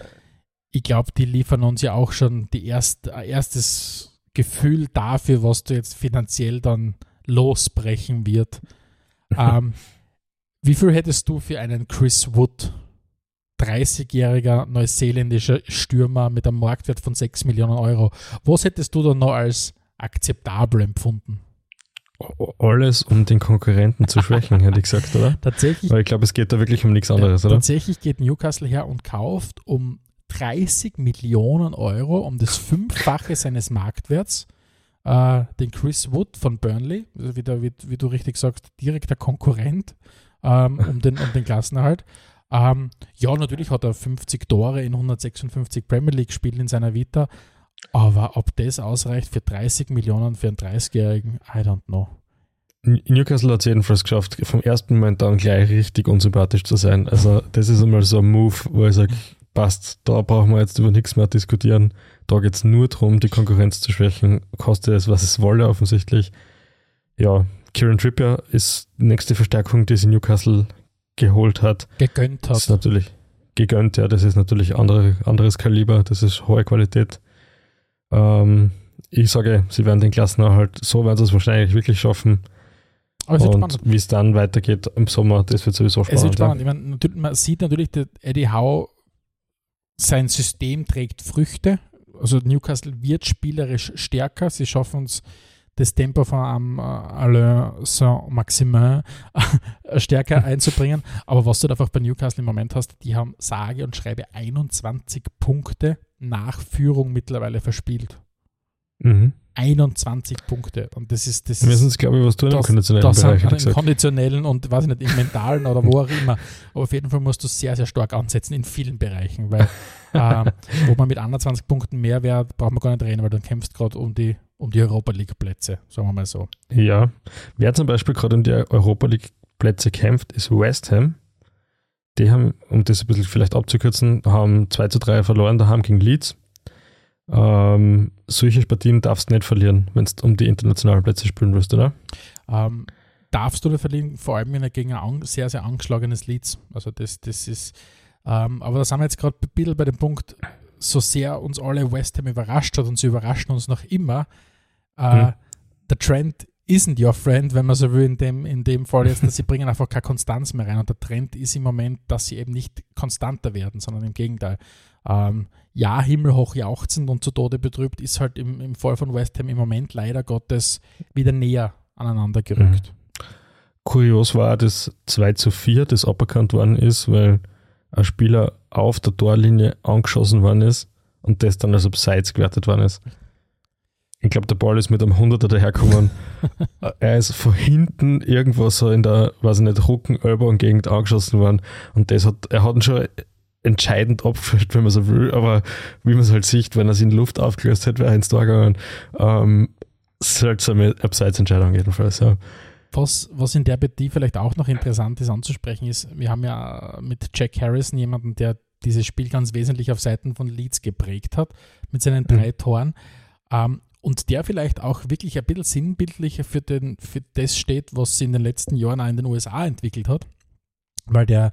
ich glaube, die liefern uns ja auch schon die erst, ein erstes Gefühl dafür, was du jetzt finanziell dann losbrechen wird. (laughs) ähm, wie viel hättest du für einen Chris Wood, 30-jähriger neuseeländischer Stürmer mit einem Marktwert von 6 Millionen Euro, was hättest du dann noch als akzeptabel empfunden? Alles, um den Konkurrenten zu schwächen, hätte ich gesagt, oder? (laughs) Tatsächlich Weil ich glaube, es geht da wirklich um nichts anderes, oder? Tatsächlich geht Newcastle her und kauft um 30 Millionen Euro, um das Fünffache seines Marktwerts, äh, den Chris Wood von Burnley, also wie, der, wie, wie du richtig sagst, direkter Konkurrent ähm, um, den, um den Klassenerhalt. Ähm, ja, natürlich hat er 50 Tore in 156 Premier League-Spielen in seiner Vita, aber ob das ausreicht für 30 Millionen für einen 30-Jährigen, I don't know. Newcastle hat es jedenfalls geschafft, vom ersten Moment an gleich richtig unsympathisch zu sein. Also, das ist einmal so ein Move, wo ich sage, passt, da brauchen wir jetzt über nichts mehr diskutieren. Da geht es nur darum, die Konkurrenz zu schwächen, kostet es, was es wolle, offensichtlich. Ja, Kieran Trippier ist die nächste Verstärkung, die sie Newcastle geholt hat. Gegönnt Das ist hat. natürlich gegönnt, ja, das ist natürlich andere, anderes Kaliber, das ist hohe Qualität. Ähm, ich sage, sie werden den Klassenerhalt, so werden sie es wahrscheinlich wirklich schaffen. Aber es wird Und wie es dann weitergeht im Sommer, das wird sowieso spannend. Es wird spannend. Ja. Ich meine, man sieht natürlich, dass Eddie Howe, sein System trägt Früchte. Also Newcastle wird spielerisch stärker. Sie schaffen es, das Tempo von einem äh, Alain Saint-Maximin äh, stärker (laughs) einzubringen. Aber was du da einfach bei Newcastle im Moment hast, die haben sage und schreibe 21 Punkte nach Führung mittlerweile verspielt. Mhm. 21 Punkte. Und das ist das Wir müssen es, glaube ich, was tun im das, konditionellen das Bereich, im gesagt. konditionellen und weiß ich nicht, im mentalen oder wo auch immer. Aber auf jeden Fall musst du sehr, sehr stark ansetzen in vielen Bereichen, weil (laughs) ähm, wo man mit 21 Punkten mehr wäre, braucht man gar nicht reden, weil dann kämpfst gerade um die, um die Europa League Plätze, sagen wir mal so. Ja. Wer zum Beispiel gerade um die Europa League Plätze kämpft, ist West Ham. Die haben, um das ein bisschen vielleicht abzukürzen, haben 2 zu 3 verloren daheim gegen Leeds. Ähm, solche Partien darfst du nicht verlieren, wenn du um die internationalen Plätze spielen willst, oder? Ähm, darfst du da verlieren, vor allem wenn er gegen ein sehr, sehr angeschlagenes Leeds. Also das, das ist, ähm, aber da sind wir jetzt gerade ein bisschen bei dem Punkt, so sehr uns alle West Ham überrascht hat und sie überraschen uns noch immer, äh, Hm. der Trend isn't your friend, wenn man so will, in dem, in dem Fall jetzt, dass sie bringen einfach keine Konstanz mehr rein. Und der Trend ist im Moment, dass sie eben nicht konstanter werden, sondern im Gegenteil. Ähm, ja, himmelhoch jauchzend und zu Tode betrübt ist halt im, im Fall von West Ham im Moment leider Gottes wieder näher aneinander gerückt. Kurios war, dass 2 zu 4 das aberkannt worden ist, weil ein Spieler auf der Torlinie angeschossen worden ist und das dann als Abseits gewertet worden ist. Ich glaube, der Ball ist mit einem 100er dahergekommen. (laughs) er ist von hinten irgendwo so in der, weiß ich nicht, Rücken, Ellbogen-Gegend angeschossen worden und das hat, er hat ihn schon entscheidend abgefällt, wenn man so will, aber wie man es halt sieht, wenn er es in die Luft aufgelöst hätte, wäre er ins Tor gegangen. Ähm, seltsame Abseitsentscheidung jedenfalls, ja. Was, was in der Partie vielleicht auch noch interessant ist anzusprechen ist, wir haben ja mit Jack Harrison jemanden, der dieses Spiel ganz wesentlich auf Seiten von Leeds geprägt hat, mit seinen drei Toren. Ähm, und der vielleicht auch wirklich ein bisschen sinnbildlicher für, den, für das steht, was sie in den letzten Jahren auch in den USA entwickelt hat. Weil der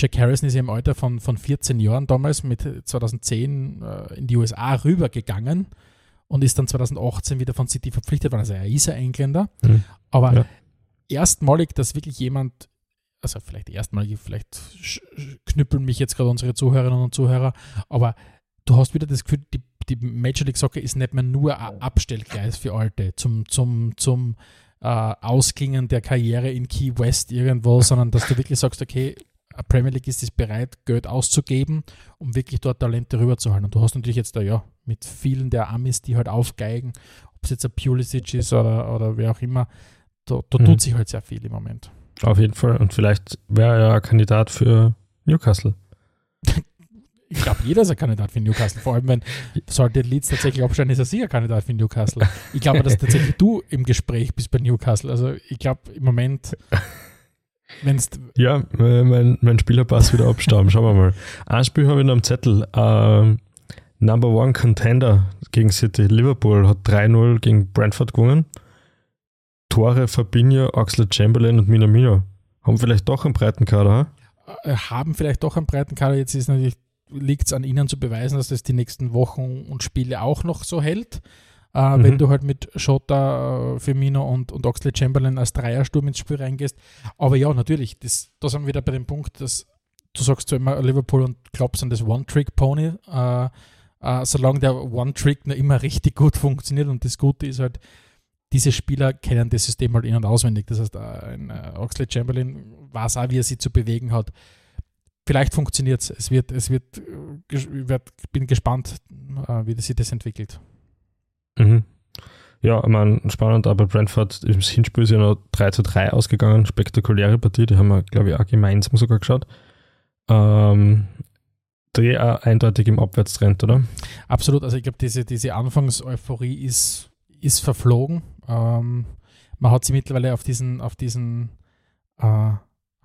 Jack Harrison ist ja im Alter von, von 14 Jahren damals mit 2010 äh, in die USA rübergegangen und ist dann 2018 wieder von City verpflichtet worden. Also er ist ein Engländer. Mhm. Aber ja. erstmalig, dass wirklich jemand, also vielleicht erstmalig, vielleicht knüppeln mich jetzt gerade unsere Zuhörerinnen und Zuhörer, aber du hast wieder das Gefühl, die die Major League Soccer ist nicht mehr nur ein Abstellgleis für Alte zum, zum, zum äh, Ausklingen der Karriere in Key West irgendwo, sondern dass du wirklich sagst, okay, Premier League ist es bereit, Geld auszugeben, um wirklich dort Talente rüberzuhalten. Und du hast natürlich jetzt da ja mit vielen der Amis, die halt aufgeigen, ob es jetzt ein Pulisic ist oder, oder wer auch immer, da, da mhm. tut sich halt sehr viel im Moment. Auf jeden Fall. Und vielleicht wäre er ja ein Kandidat für Newcastle. (laughs) ich glaube, jeder ist ein Kandidat für Newcastle. Vor allem, wenn sollte Leeds tatsächlich absteigen, ist er sicher Kandidat für Newcastle. Ich glaube, dass tatsächlich du im Gespräch bist bei Newcastle. Also ich glaube, im Moment, (laughs) wenn es. Ja, mein, mein Spielerpass wieder abstauben. Schauen wir mal. Ein Spiel habe ich noch am Zettel. Ähm, Number One Contender gegen City. Liverpool hat 3-0 gegen Brentford gewonnen. Tore Fabinho, Oxlade Chamberlain und Minamino. Haben vielleicht doch einen breiten Kader, ha? Äh, haben vielleicht doch einen breiten Kader. Jetzt ist natürlich liegt es an ihnen zu beweisen, dass das die nächsten Wochen und Spiele auch noch so hält. Äh, mhm. Wenn du halt mit Shota, äh, Firmino und, und Oxley Chamberlain als Dreiersturm ins Spiel reingehst. Aber ja, natürlich, das, da sind wir wieder bei dem Punkt, dass du sagst zwar immer Liverpool und glaubst an das One-Trick-Pony. Äh, äh, solange der One-Trick noch immer richtig gut funktioniert und das Gute ist halt, diese Spieler kennen das System halt in- und auswendig. Das heißt, äh, ein äh, Oxley Chamberlain weiß auch, wie er sich zu bewegen hat vielleicht funktioniert es. Es wird, es wird, ich bin gespannt, wie sich das entwickelt. Mhm. Ja, ich meine, spannend, aber Brentford im Hinspiel ist ja noch 3 zu 3 ausgegangen. Spektakuläre Partie, die haben wir, glaube ich, auch gemeinsam sogar geschaut. Ähm, Dreh auch eindeutig im Abwärtstrend, oder? Absolut, also ich glaube, diese, diese Anfangseuphorie ist, ist verflogen. Ähm, man hat sie mittlerweile auf diesen, auf diesen äh,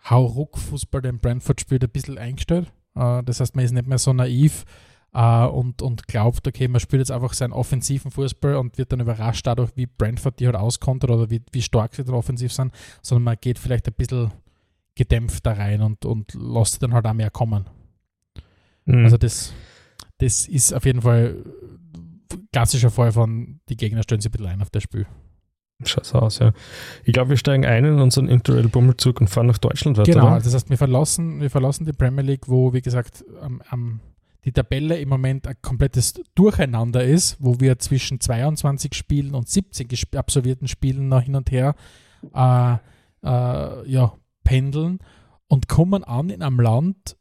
Hauruck-Fußball, den Brentford spielt, ein bisschen eingestellt. Äh, das heißt, man ist nicht mehr so naiv äh, und, und glaubt, okay, man spielt jetzt einfach seinen offensiven Fußball und wird dann überrascht dadurch, wie Brentford die halt auskontert oder wie, wie stark sie dann offensiv sind, sondern man geht vielleicht ein bisschen gedämpft da rein und, und lässt dann halt auch mehr kommen. Mhm. Also das, das ist auf jeden Fall klassischer Fall von, die Gegner stellen sich ein bisschen ein auf das Spiel. So aus, ja. Ich glaube, wir steigen ein in unseren Interrail-Bummelzug und fahren nach Deutschland weiter. Genau, oder? das heißt, wir verlassen, wir verlassen die Premier League, wo, wie gesagt, am, am, die Tabelle im Moment ein komplettes Durcheinander ist, wo wir zwischen 22 Spielen und 17 absolvierten Spielen noch hin und her äh, äh, ja, pendeln und kommen an in einem Land,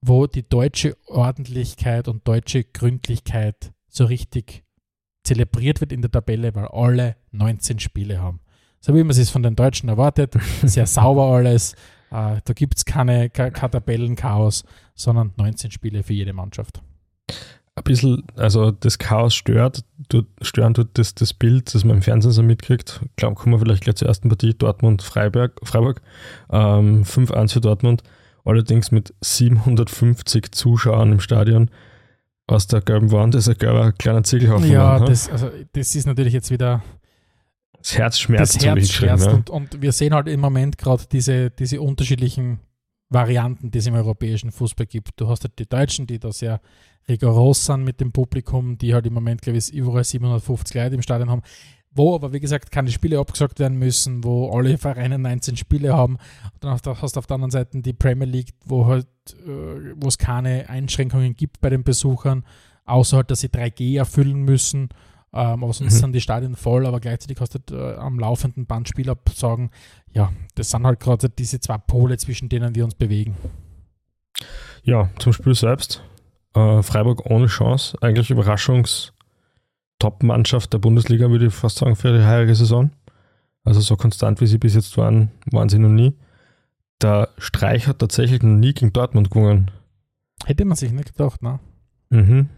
wo die deutsche Ordentlichkeit und deutsche Gründlichkeit so richtig zelebriert wird in der Tabelle, weil alle 19 Spiele haben. So wie man es von den Deutschen erwartet, (laughs) sehr sauber alles. Äh, da gibt es keine, Tabellenchaos, sondern 19 Spiele für jede Mannschaft. Ein bisschen, also das Chaos stört, tut, stören tut das, das Bild, das man im Fernsehen so mitkriegt. Ich glaube, kommen wir vielleicht gleich zur ersten Partie, Dortmund-Freiburg. Freiburg, ähm, 5-1 für Dortmund, allerdings mit 750 Zuschauern im Stadion aus der gelben Wand ist ein gelber kleiner Ziegelhaufen. Ja, das, also, das ist natürlich jetzt wieder. Das Herz schmerzt. Das Herz schmerzt. Ja. Und, und wir sehen halt im Moment gerade diese, diese unterschiedlichen Varianten, die es im europäischen Fußball gibt. Du hast halt die Deutschen, die da sehr rigoros sind mit dem Publikum, die halt im Moment, glaube ich, überall 750 Leute im Stadion haben wo aber, wie gesagt, keine Spiele abgesagt werden müssen, wo alle Vereine 19 Spiele haben. dann hast du auf der anderen Seite die Premier League, wo halt, äh, wo es keine Einschränkungen gibt bei den Besuchern, außer halt, dass sie 3G erfüllen müssen. Ähm, aber sonst mhm. sind die Stadien voll, aber gleichzeitig hast du halt, äh, am laufenden Band Spielabsagen. Ja, das sind halt gerade diese zwei Pole, zwischen denen wir uns bewegen. Ja, zum Spiel selbst. Äh, Freiburg ohne Chance, eigentlich Überraschungs- Top-Mannschaft der Bundesliga, würde ich fast sagen, für die heurige Saison. Also so konstant, wie sie bis jetzt waren, waren sie noch nie. Der Streich hat tatsächlich noch nie gegen Dortmund gewonnen. Hätte man sich nicht gedacht, ne? Mhm.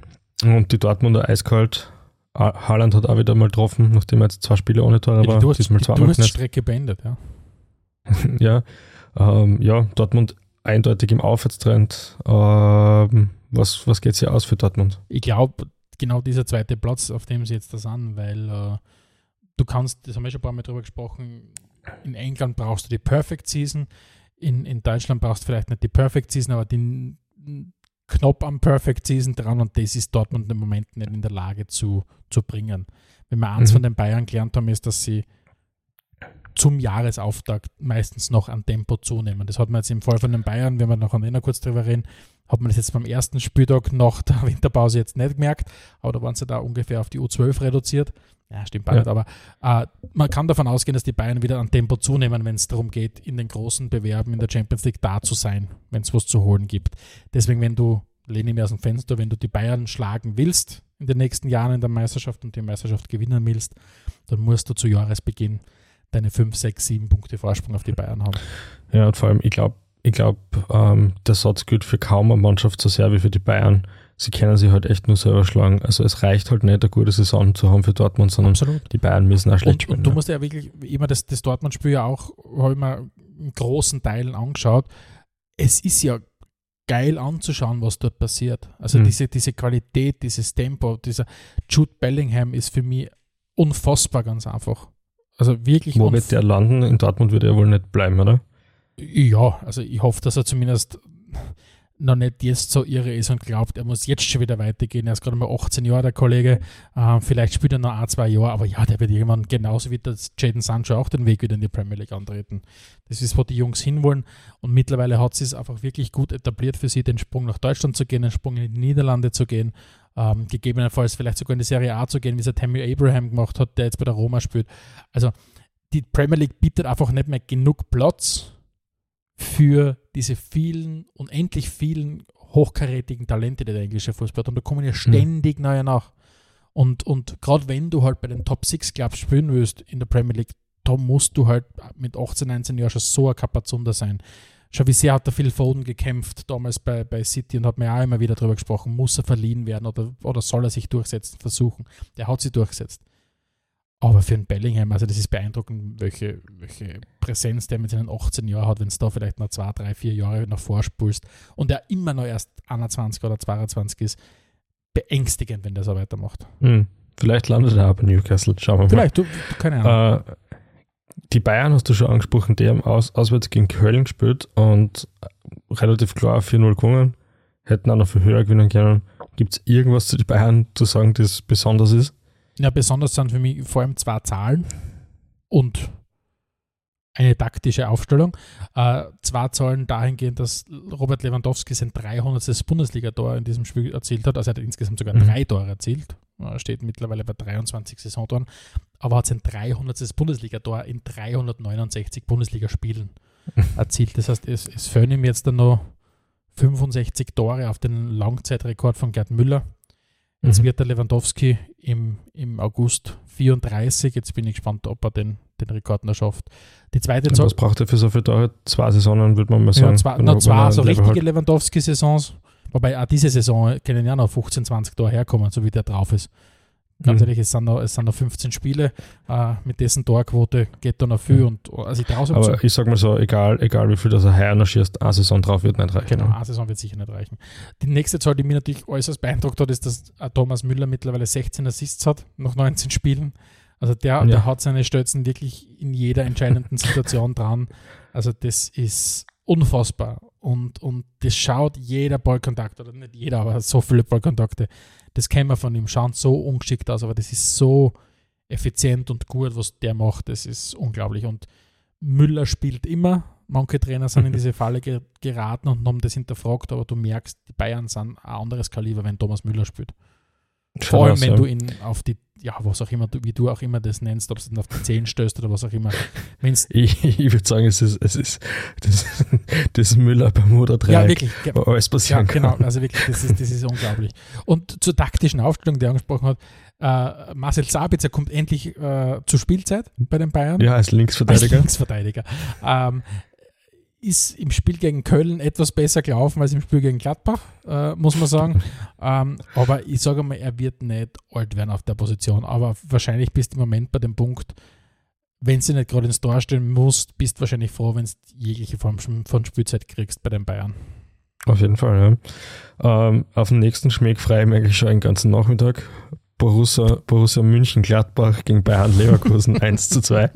Und die Dortmunder eiskalt. Haaland hat auch wieder mal getroffen, nachdem er jetzt zwei Spiele ohne Tore war. Du hast, diesmal du hast Strecke beendet, ja. (laughs) ja, ähm, ja, Dortmund eindeutig im Aufwärtstrend. Ähm, was was geht es hier aus für Dortmund? Ich glaube, genau dieser zweite Platz, auf dem sie jetzt da sind, weil äh, du kannst, das haben wir schon ein paar Mal drüber gesprochen, in England brauchst du die Perfect Season, in, in Deutschland brauchst du vielleicht nicht die Perfect Season, aber den Knopf am Perfect Season dran und das ist Dortmund im Moment nicht in der Lage zu, zu bringen. Wenn wir eins mhm. von den Bayern gelernt haben, ist, dass sie zum Jahresauftakt meistens noch an Tempo zunehmen. Das hat man jetzt im Fall von den Bayern, wenn wir noch an kurz drüber reden, hat man das jetzt beim ersten Spieltag nach der (laughs) Winterpause jetzt nicht gemerkt, aber da waren sie da ungefähr auf die U12 reduziert. Ja, stimmt ja. nicht, aber äh, man kann davon ausgehen, dass die Bayern wieder an Tempo zunehmen, wenn es darum geht, in den großen Bewerben in der Champions League da zu sein, wenn es was zu holen gibt. Deswegen, wenn du, lehne mir aus dem Fenster, wenn du die Bayern schlagen willst in den nächsten Jahren in der Meisterschaft und die Meisterschaft gewinnen willst, dann musst du zu Jahresbeginn deine 5, 6, 7 Punkte Vorsprung auf die Bayern haben. Ja, und vor allem, ich glaube, ich glaube, ähm, der Satz gilt für kaum eine Mannschaft so sehr wie für die Bayern. Sie können sich halt echt nur selber schlagen. Also es reicht halt nicht, eine gute Saison zu haben für Dortmund, sondern Absolut. die Bayern müssen auch schlecht und, spielen. Und du ja. musst ja wirklich immer das, das Dortmund-Spiel ja auch, habe ich mir in großen Teilen angeschaut. Es ist ja geil anzuschauen, was dort passiert. Also mhm. diese, diese Qualität, dieses Tempo, dieser Jude Bellingham ist für mich unfassbar ganz einfach. Also wirklich. Wo wird der landen? In Dortmund wird er wohl nicht bleiben, oder? Ja, also ich hoffe, dass er zumindest noch nicht jetzt so irre ist und glaubt, er muss jetzt schon wieder weitergehen. Er ist gerade mal 18 Jahre, der Kollege. Äh, vielleicht spielt er noch ein, zwei Jahre, aber ja, der wird irgendwann genauso wie der Jaden Sancho auch den Weg wieder in die Premier League antreten. Das ist, wo die Jungs hinwollen. Und mittlerweile hat sie es einfach wirklich gut etabliert für sie, den Sprung nach Deutschland zu gehen, den Sprung in die Niederlande zu gehen. Ähm, gegebenenfalls vielleicht sogar in die Serie A zu gehen, wie es der Tammy Abraham gemacht hat, der jetzt bei der Roma spielt. Also die Premier League bietet einfach nicht mehr genug Platz für diese vielen, unendlich vielen hochkarätigen Talente, die der englische Fußball hat. Und da kommen ja mhm. ständig mhm. neue nach. Und, und gerade wenn du halt bei den Top 6 Clubs spielen willst in der Premier League, da musst du halt mit 18, 19 Jahren schon so ein Kapazunder sein. Schau, wie sehr hat der Phil Foden gekämpft damals bei, bei City und hat mir auch immer wieder darüber gesprochen, muss er verliehen werden oder, oder soll er sich durchsetzen, versuchen. Der hat sich durchgesetzt. Aber für einen Bellingham, also das ist beeindruckend, welche, welche Präsenz der mit seinen 18 Jahren hat, wenn es da vielleicht noch zwei, drei, vier Jahre nach vorspulst und er immer noch erst 21 oder 22 ist. Beängstigend, wenn der so weitermacht. Hm. Vielleicht landet er aber Newcastle, schauen wir mal. Vielleicht, du, du keine Ahnung. Äh, die Bayern hast du schon angesprochen, die haben aus, auswärts gegen Köln gespielt und relativ klar 4-0 gewonnen. Hätten auch noch viel höher gewinnen können. Gibt es irgendwas zu den Bayern zu sagen, das besonders ist? Ja, besonders sind für mich vor allem zwei Zahlen und eine taktische Aufstellung. Äh, zwei Zahlen dahingehend, dass Robert Lewandowski sein 300. Bundesliga-Tor in diesem Spiel erzielt hat. Also er hat insgesamt sogar mhm. drei Tore erzielt. Er steht mittlerweile bei 23 Saisontoren, aber hat sein 300. Bundesliga-Tor in 369 Bundesligaspielen (laughs) erzielt. Das heißt, es, es fehlen ihm jetzt dann noch 65 Tore auf den Langzeitrekord von Gerd Müller. Jetzt mhm. wird der Lewandowski im, im August 34. Jetzt bin ich gespannt, ob er den, den Rekord noch schafft. Die zweite ja, Was braucht er für so viele Tore? Zwei Saisonen, würde man mal sagen. Ja, zwei, noch zwei so richtige halt. Lewandowski-Saisons. Wobei auch diese Saison können ja noch 15, 20 Tore herkommen, so wie der drauf ist. Ganz mhm. ehrlich, es sind, noch, es sind noch 15 Spiele. Äh, mit dessen Torquote geht da noch viel. Mhm. Und, also ich Aber so, ich sag mal so, egal, egal wie viel das er heuer noch schießt, eine Saison drauf wird nicht reichen. Genau, eine Saison wird sicher nicht reichen. Die nächste Zahl, die mich natürlich äußerst beeindruckt hat, ist, dass Thomas Müller mittlerweile 16 Assists hat, nach 19 Spielen. Also der, ja. der hat seine Stötzen wirklich in jeder entscheidenden Situation (laughs) dran. Also das ist unfassbar. Und, und das schaut jeder Ballkontakt, oder nicht jeder, aber so viele Ballkontakte das kennen wir von ihm, schaut so ungeschickt aus, aber das ist so effizient und gut, was der macht, das ist unglaublich. Und Müller spielt immer, manche Trainer sind in (laughs) diese Falle geraten und haben das hinterfragt, aber du merkst, die Bayern sind ein anderes Kaliber, wenn Thomas Müller spielt. Vor allem, wenn du ihn auf die, ja, was auch immer, wie du auch immer das nennst, ob es dann auf die Zehen stößt oder was auch immer. Wenn's (laughs) ich, ich würde sagen, es ist, es ist das, (laughs) das Müller Bermuda 3. Ja, wirklich. Ja, alles passieren ja, genau. Also (laughs) wirklich, das ist, das ist unglaublich. Und zur taktischen Aufstellung, die er angesprochen hat, äh, Marcel Sabitzer kommt endlich äh, zur Spielzeit bei den Bayern. Ja, als Linksverteidiger. Als Linksverteidiger. Ähm, ist im Spiel gegen Köln etwas besser gelaufen als im Spiel gegen Gladbach, äh, muss man sagen. (laughs) ähm, aber ich sage mal, er wird nicht alt werden auf der Position. Aber wahrscheinlich bist du im Moment bei dem Punkt, wenn du nicht gerade ins Tor stellen musst, bist du wahrscheinlich froh, wenn du jegliche Form von Spielzeit kriegst bei den Bayern. Auf jeden Fall, ja. Ähm, auf den nächsten Schmeck freue ich mich eigentlich schon einen ganzen Nachmittag. Borussia, Borussia München Gladbach gegen Bayern Leverkusen (laughs) 1 zu 2.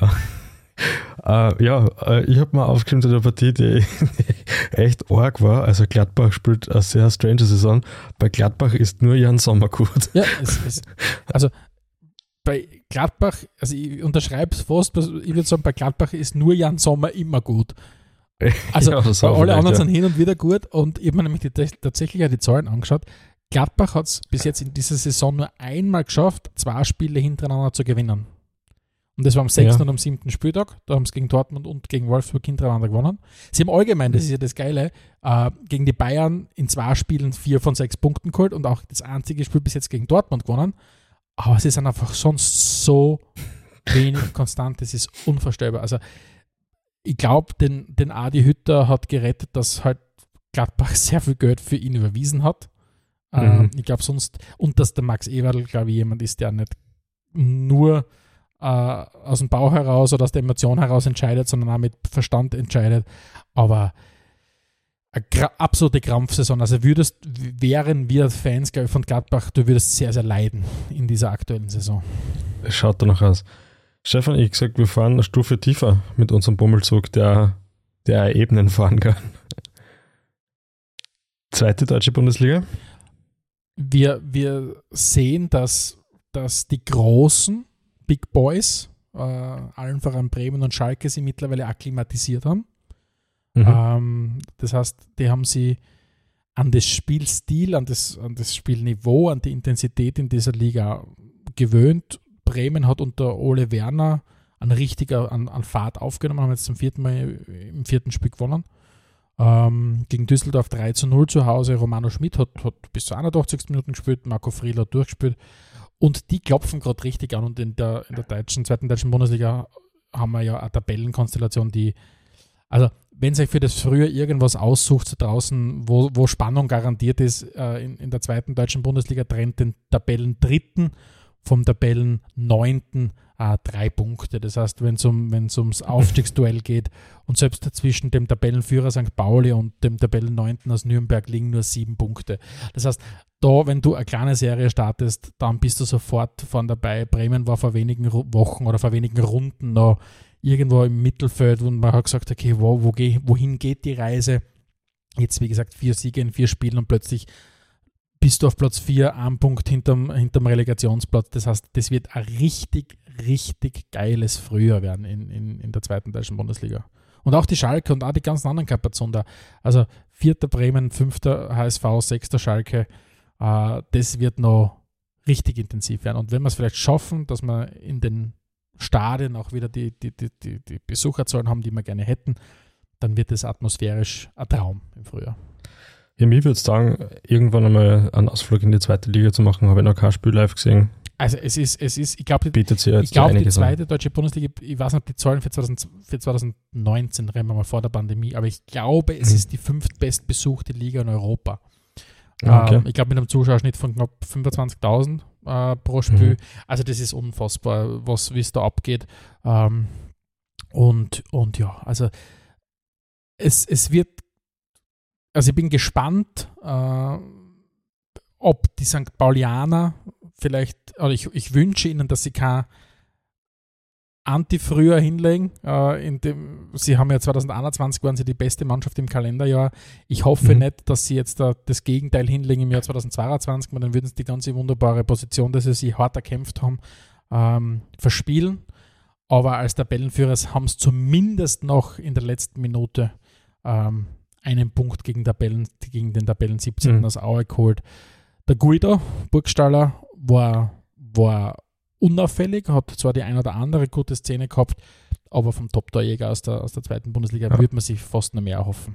(laughs) äh, ja, äh, ich habe mal aufgeschrieben zu der Partie, die, die, (laughs) echt arg war. Also Gladbach spielt eine sehr strange Saison. Bei Gladbach ist nur Jan Sommer gut. Ja, es, es, also bei Gladbach, also ich unterschreibe es fast, ich würde sagen, bei Gladbach ist nur Jan Sommer immer gut. Also (laughs) ja, alle anderen ja. sind hin und wieder gut und ich habe mir nämlich die, tatsächlich auch die Zahlen angeschaut. Gladbach hat es bis jetzt in dieser Saison nur einmal geschafft, zwei Spiele hintereinander zu gewinnen. Und das war am 6. Ja. und am 7. Spieltag. Da haben sie gegen Dortmund und gegen Wolfsburg hintereinander gewonnen. Sie haben allgemein, das ist ja das Geile, äh, gegen die Bayern in zwei Spielen vier von sechs Punkten geholt und auch das einzige Spiel bis jetzt gegen Dortmund gewonnen. Aber sie sind einfach sonst so wenig konstant, das ist unvorstellbar. Also ich glaube, den, den Adi Hütter hat gerettet, dass halt Gladbach (laughs) sehr viel Geld für ihn überwiesen hat. Mhm. Ähm, ich glaube sonst, und dass der Max Ewerl, glaube ich, jemand ist, der nicht nur äh, aus dem Bauch heraus oder aus der Emotion heraus entscheidet, sondern auch mit Verstand entscheidet. Aber eine gra absolute Krampfsaison. Also würdest, wären wir Fans ich, von Gladbach, du würdest sehr, sehr leiden in dieser aktuellen Saison. Schaut danach aus. Stefan, ich gesagt, wir fahren eine Stufe tiefer mit unserem Bummelzug, der, der Ebenen fahren kann. Zweite deutsche Bundesliga. Wir, wir sehen, dass, dass die großen Big Boys, äh, allen voran Bremen und Schalke, sie mittlerweile akklimatisiert haben. Mhm. Ähm, das heißt, die haben sie an das Spielstil, an das, an das Spielniveau, an die Intensität in dieser Liga gewöhnt Bremen hat unter Ole Werner an richtiger an, an Fahrt aufgenommen, haben jetzt zum vierten Mal im vierten Spiel gewonnen. Ähm, gegen Düsseldorf 3 zu 0 zu Hause. Romano Schmidt hat, hat bis zu 81 Minuten gespielt, Marco Friedl hat durchgespielt. Und die klopfen gerade richtig an. Und in der, in der deutschen, zweiten deutschen Bundesliga haben wir ja eine Tabellenkonstellation, die, also wenn sich für das früher irgendwas aussucht draußen, wo, wo Spannung garantiert ist, äh, in, in der zweiten deutschen Bundesliga trennt den Tabellen dritten vom Tabellen 9. Äh, drei Punkte. Das heißt, wenn es um, ums (laughs) Aufstiegsduell geht und selbst zwischen dem Tabellenführer St. Pauli und dem Tabellen 9. aus Nürnberg liegen nur sieben Punkte. Das heißt, da, wenn du eine kleine Serie startest, dann bist du sofort von dabei. Bremen war vor wenigen Wochen oder vor wenigen Runden noch irgendwo im Mittelfeld und man hat gesagt, okay, wo, wo geh, wohin geht die Reise? Jetzt, wie gesagt, vier Siege in vier Spielen und plötzlich bist du auf Platz 4, ein Punkt hinterm, hinterm Relegationsplatz. Das heißt, das wird ein richtig, richtig geiles Frühjahr werden in, in, in der zweiten deutschen Bundesliga. Und auch die Schalke und auch die ganzen anderen Kapazonen da. Also vierter Bremen, fünfter HSV, sechster Schalke. Äh, das wird noch richtig intensiv werden. Und wenn wir es vielleicht schaffen, dass wir in den Stadien auch wieder die, die, die, die, die Besucherzahlen haben, die wir gerne hätten, dann wird es atmosphärisch ein Traum im Frühjahr. Ja, mir würde es sagen, irgendwann einmal einen Ausflug in die zweite Liga zu machen, habe ich noch kein Spiel live gesehen. Also es ist, es ist, ich glaube, die, ich glaube, die zweite an. deutsche Bundesliga, ich weiß nicht, die Zahlen für, 2000, für 2019 rennen wir mal vor der Pandemie, aber ich glaube, es mhm. ist die fünftbestbesuchte Liga in Europa. Ah, okay. Ähm, ich glaube, mit einem Zuschauerschnitt von knapp 25.000 äh, pro Spiel. Mhm. Also das ist unfassbar, was wie es da abgeht. Ähm, und, und ja, also es, es wird also ich bin gespannt, äh, ob die St. Paulianer vielleicht, oder ich, ich wünsche ihnen, dass sie kein Anti-Früher hinlegen. Äh, in dem, sie haben ja 2021 waren sie die beste Mannschaft im Kalenderjahr. Ich hoffe mhm. nicht, dass sie jetzt da das Gegenteil hinlegen im Jahr 2022, weil dann würden sie die ganze wunderbare Position, dass sie sich hart erkämpft haben, ähm, verspielen. Aber als Tabellenführer haben sie zumindest noch in der letzten Minute ähm, einen Punkt gegen, Tabellen, gegen den Tabellen 17. Mhm. aus Aue geholt. Der Guido, Burgstaller, war, war unauffällig, hat zwar die ein oder andere gute Szene gehabt, aber vom Top-Torjäger aus der, aus der zweiten Bundesliga ja. würde man sich fast noch mehr erhoffen.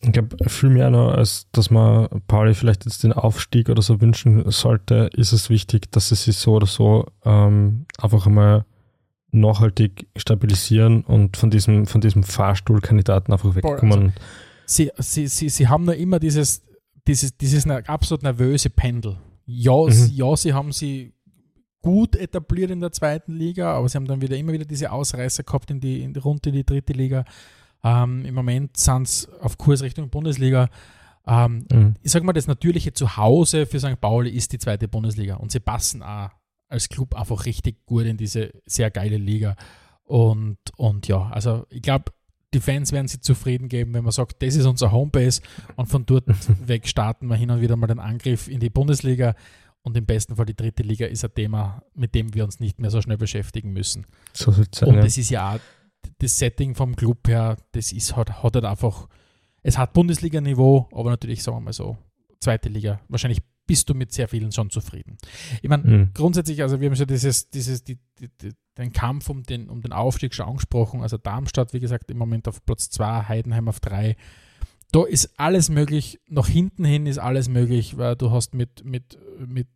Ich glaube, viel mehr noch, als dass man Pauli vielleicht jetzt den Aufstieg oder so wünschen sollte, ist es wichtig, dass sie sich so oder so ähm, einfach einmal nachhaltig stabilisieren und von diesem, von diesem Fahrstuhlkandidaten einfach wegkommen. Also, sie, sie, sie, sie haben nur immer dieses, dieses, dieses absolut nervöse Pendel. Ja, mhm. ja, sie haben sie gut etabliert in der zweiten Liga, aber sie haben dann wieder immer wieder diese Ausreißer gehabt in die, in die Runde in die dritte Liga. Ähm, Im Moment sind sie auf Kurs Richtung Bundesliga. Ähm, mhm. Ich sage mal, das natürliche Zuhause für St. Pauli ist die zweite Bundesliga und sie passen auch als Club einfach richtig gut in diese sehr geile Liga. Und, und ja, also ich glaube, die Fans werden sich zufrieden geben, wenn man sagt, das ist unser Homebase und von dort (laughs) weg starten wir hin und wieder mal den Angriff in die Bundesliga und im besten Fall die dritte Liga ist ein Thema, mit dem wir uns nicht mehr so schnell beschäftigen müssen. So sein, und das ist ja auch das Setting vom Club her, das ist halt, hat halt einfach, es hat Bundesliga-Niveau, aber natürlich, sagen wir mal so, zweite Liga. Wahrscheinlich bist du mit sehr vielen schon zufrieden. Ich meine, mhm. grundsätzlich, also wir haben schon dieses, dieses, die, die, die, den Kampf um den, um den Aufstieg schon angesprochen. Also Darmstadt, wie gesagt, im Moment auf Platz 2, Heidenheim auf 3. Da ist alles möglich, nach hinten hin ist alles möglich, weil du hast mit, mit, mit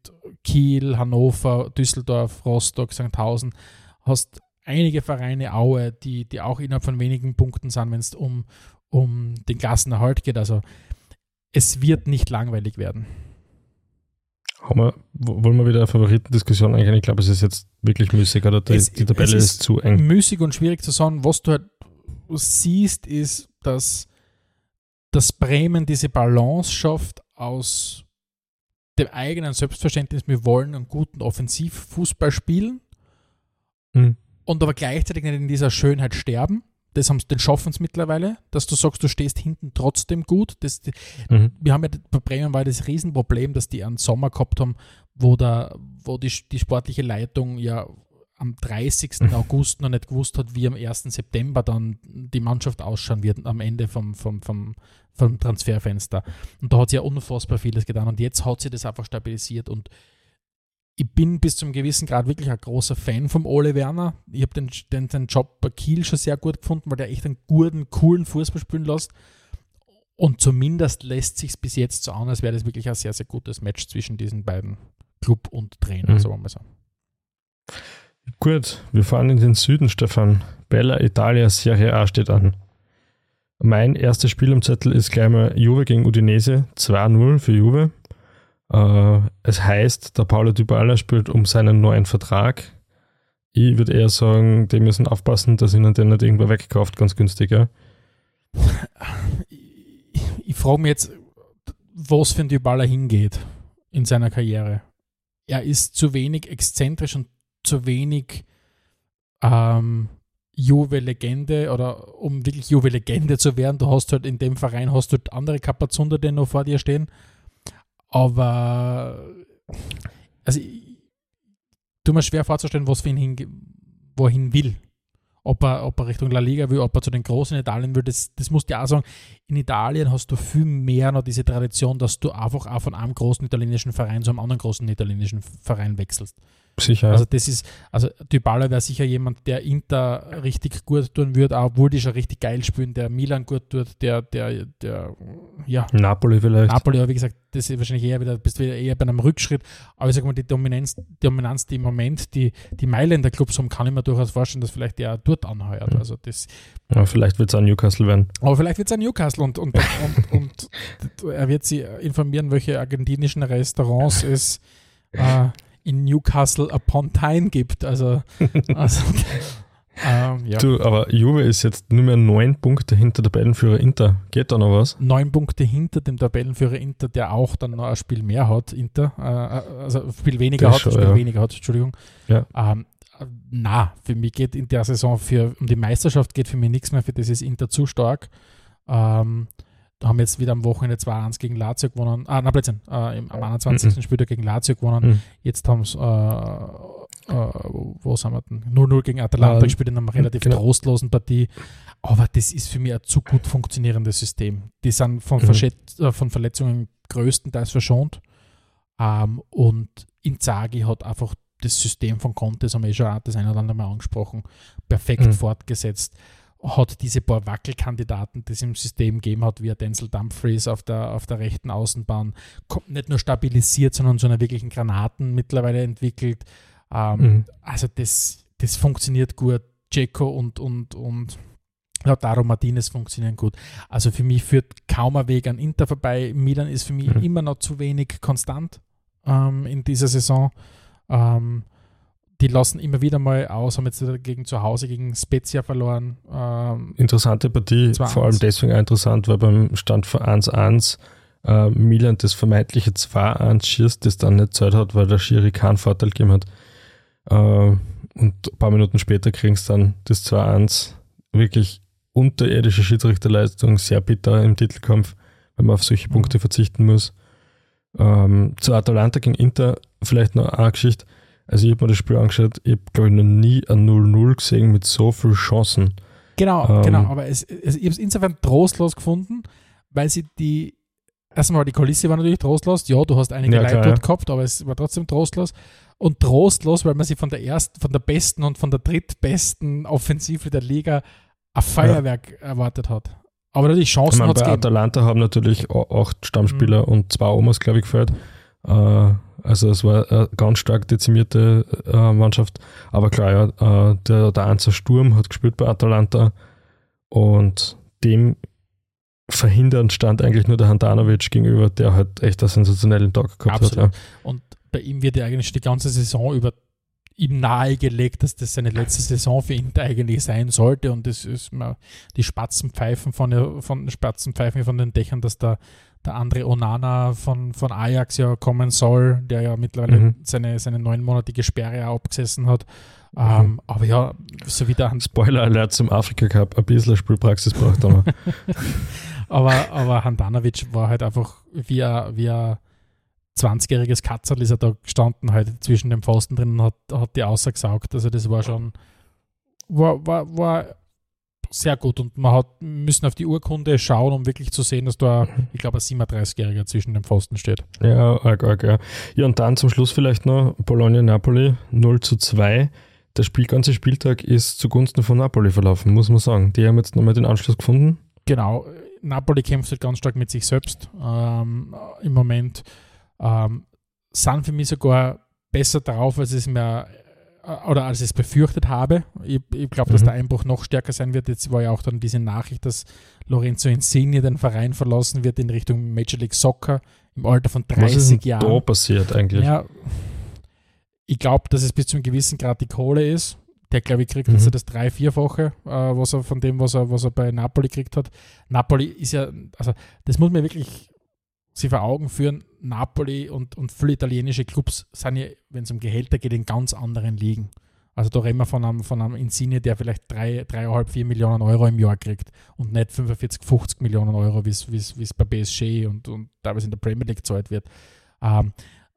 Kiel, Hannover, Düsseldorf, Rostock, Sandhausen, hast einige Vereine, Aue, die, die auch innerhalb von wenigen Punkten sind, wenn es um, um den Klassenerhalt geht. Also es wird nicht langweilig werden. Wir, wollen wir wieder eine Favoritendiskussion eingehen? Ich glaube, es ist jetzt wirklich müßig oder die, es, die Tabelle ist, ist, zu eng. Müßig und schwierig zu sagen. Was du halt siehst, ist, dass, dass Bremen diese Balance schafft aus dem eigenen Selbstverständnis, wir wollen einen guten Offensivfußball spielen mhm. und aber gleichzeitig nicht in dieser Schönheit sterben das haben, den schaffen es mittlerweile, dass du sagst, du stehst hinten trotzdem gut. Das, mhm. Wir haben ja bei Bremen war das Riesenproblem, dass die einen Sommer gehabt haben, wo, da, wo die, die sportliche Leitung ja am 30. Mhm. (laughs) August noch nicht gewusst hat, wie am 1. September dann die Mannschaft ausschauen wird, am Ende vom, vom, vom, vom Transferfenster. Und da hat sie ja unfassbar vieles getan. Und jetzt hat sie das einfach stabilisiert und ich bin bis zum gewissen Grad wirklich ein großer Fan vom Ole Werner. Ich habe den, den, den Job bei Kiel schon sehr gut gefunden, weil der echt einen guten, coolen Fußball spielen lässt. Und zumindest lässt sich bis jetzt so an, als wäre das wirklich ein sehr, sehr gutes Match zwischen diesen beiden Club und Trainer, mhm. sagen wir mal so. Gut, wir fahren in den Süden, Stefan. Bella Italia Serie A steht an. Mein erstes Spiel am Zettel ist gleich mal Juve gegen Udinese. 2-0 für Juve. Äh, es heißt, der Paulo Dybala spielt um seinen neuen Vertrag. Ich würde eher sagen, die müssen aufpassen, dass ihnen den nicht irgendwo wegkauft, ganz günstig, ja. Ich, ich frage mich jetzt, was für ein Dybala hingeht in seiner Karriere. Er ist zu wenig exzentrisch und zu wenig ähm, Juve-Legende oder um wirklich Juve-Legende zu werden, du hast halt in dem Verein hast du halt andere Kapazunder, die noch vor dir stehen. Aber also ich tue mir schwer vorzustellen, was für ihn hin, wohin will. Ob er, ob er Richtung La Liga will, ob er zu den Großen in Italien will, das, das musst du ja auch sagen. In Italien hast du viel mehr noch diese Tradition, dass du einfach auch von einem großen italienischen Verein zu einem anderen großen italienischen Verein wechselst. Sicher. Also das ist, also Dybala wäre sicher jemand, der Inter richtig gut tun würde, auch obwohl die schon richtig geil spielen, der Milan gut tut, der, der, der, ja. Napoli vielleicht. Napoli, aber wie gesagt, das ist wahrscheinlich eher wieder, bist wieder eher bei einem Rückschritt. Aber ich sag mal, die Dominanz, die Dominanz, die im Moment die, die Mailänder Clubs haben, kann ich mir durchaus vorstellen, dass vielleicht der dort anheuert. Also das. Ja, vielleicht wird es ein Newcastle werden. Aber vielleicht wird es ein Newcastle und, und, (laughs) und, und, und er wird sie informieren, welche argentinischen Restaurants es äh, in Newcastle upon Tyne gibt. Also, (laughs) also ähm, ja. Du, aber Juve ist jetzt nur mehr neun Punkte hinter Tabellenführer Inter. Geht da noch was? Neun Punkte hinter dem Tabellenführer Inter, der auch dann noch ein Spiel mehr hat, Inter. Äh, also ein Spiel weniger hat, schon, Spiel ja. weniger hat, Entschuldigung. Ja. Ähm, na, für mich geht in der Saison für, um die Meisterschaft geht für mich nichts mehr, für das ist Inter zu stark. Ähm, haben jetzt wieder am Wochenende 2-1 gegen Lazio gewonnen. Ah, na, Blödsinn. Äh, am 21. Mhm. Spieltag gegen Lazio gewonnen. Mhm. Jetzt haben sie, äh, äh, wo sind wir denn? 0-0 gegen Atalanta gespielt in einer relativ genau. trostlosen Partie. Aber das ist für mich ein zu gut funktionierendes System. Die sind von, mhm. äh, von Verletzungen größtenteils verschont. Ähm, und Inzaghi hat einfach das System von Conte, das haben wir eh schon das eine oder andere Mal angesprochen, perfekt mhm. fortgesetzt hat diese paar Wackelkandidaten, die es im System gegeben hat, wie Denzel Dumfries auf der, auf der rechten Außenbahn, kommt nicht nur stabilisiert, sondern zu einer wirklichen Granaten mittlerweile entwickelt. Ähm, mhm. Also das, das funktioniert gut. Jeko und, und, und Lautaro Martinez funktionieren gut. Also für mich führt kaum ein Weg an Inter vorbei. Milan ist für mich mhm. immer noch zu wenig konstant ähm, in dieser Saison. Ähm, die lassen immer wieder mal aus, haben jetzt gegen zu Hause gegen Spezia verloren. Ähm, Interessante Partie, 2-1. vor allem deswegen auch interessant, weil beim Stand von 1-1 äh, Milan das vermeintliche 2-1 schießt, das dann nicht Zeit hat, weil der Schiri keinen Vorteil gegeben hat. Äh, und ein paar Minuten später kriegen sie dann das 2-1. Wirklich unterirdische Schiedsrichterleistung, sehr bitter im Titelkampf, wenn man auf solche Punkte verzichten muss. Ähm, zu Atalanta gegen Inter vielleicht noch eine Geschichte. Also ich habe mir das Spiel angeschaut, ich habe glaube ich noch nie ein 0-0 gesehen mit so vielen Chancen. Genau, Ähm. genau, aber es, es, ich habe es insofern trostlos gefunden, weil sie die, erstmal die Kulisse war natürlich trostlos, ja, du hast einige Ja, Leute ja. gehabt, aber es war trotzdem trostlos und trostlos, weil man sie von der ersten, von der besten und von der drittbesten Offensive der Liga ein Feuerwerk erwartet hat. Aber natürlich Ich Chancen hat es bei. Atalanta haben natürlich acht Stammspieler Mhm. und zwei Omas, glaube ich, gefällt. Äh, also es war eine ganz stark dezimierte äh, Mannschaft. Aber klar, ja, äh, der, der Anzer Sturm hat gespielt bei Atalanta und dem verhindern stand eigentlich nur der Handanovic gegenüber, der halt echt einen sensationellen Tag gehabt Absolut. hat. Und bei ihm wird ja eigentlich die ganze Saison über ihm nahegelegt, dass das seine letzte Saison für ihn eigentlich sein sollte. Und das ist mir die Spatzenpfeifen von, der- von Spatzenpfeifen von den Dächern, dass der, der andere Onana von, von Ajax ja kommen soll, der ja mittlerweile Mhm. seine, seine neunmonatige Sperre auch abgesessen hat. Ähm, aber ja, so wie der Ja. Hans Spoiler Alert zum Afrika Cup, ein bisschen Spielpraxis braucht er. (laughs) Aber, aber Handanovic war halt einfach wie ein, wie ein 20-jähriges Katzerl ist er da gestanden, halt zwischen dem Pfosten drin und hat, hat die ausgesaugt. Also das war schon, war, war, war sehr gut und man hat müssen auf die Urkunde schauen, um wirklich zu sehen, dass da, ich glaube, ein 37-Jähriger zwischen dem Pfosten steht. Ja, arg, arg, ja. Ja, und dann zum Schluss vielleicht noch Bologna-Napoli 0 zu 2. Der Spiel, ganze Spieltag ist zugunsten von Napoli verlaufen, muss man sagen. Die haben jetzt nochmal den Anschluss gefunden. Genau, Napoli kämpft halt ganz stark mit sich selbst ähm, im Moment. Ähm, sind für mich sogar besser drauf, als es mir oder als ich es befürchtet habe. Ich, ich glaube, dass Mhm. der Einbruch noch stärker sein wird. Jetzt war ja auch dann diese Nachricht, dass Lorenzo Insigne den Verein verlassen wird in Richtung Major League Soccer im Alter von Was ist 30 denn Jahren. da passiert eigentlich? Ja, ich glaube, dass es bis zu einem gewissen Grad die Kohle ist. Der, glaube ich, kriegt Mhm. jetzt das drei-, vierfache, äh, was er von dem, was er, was er bei Napoli gekriegt hat. Napoli ist ja, also das muss man wirklich sich vor Augen führen. Napoli und, und viele italienische Clubs sind ja, wenn es um Gehälter geht, in ganz anderen Ligen. Also da reden wir von einem, von einem Insigne, der vielleicht drei, dreieinhalb, vier Millionen Euro im Jahr kriegt und nicht 45, 50 Millionen Euro, wie es bei PSG und, und teilweise in der Premier League gezahlt wird. Ähm,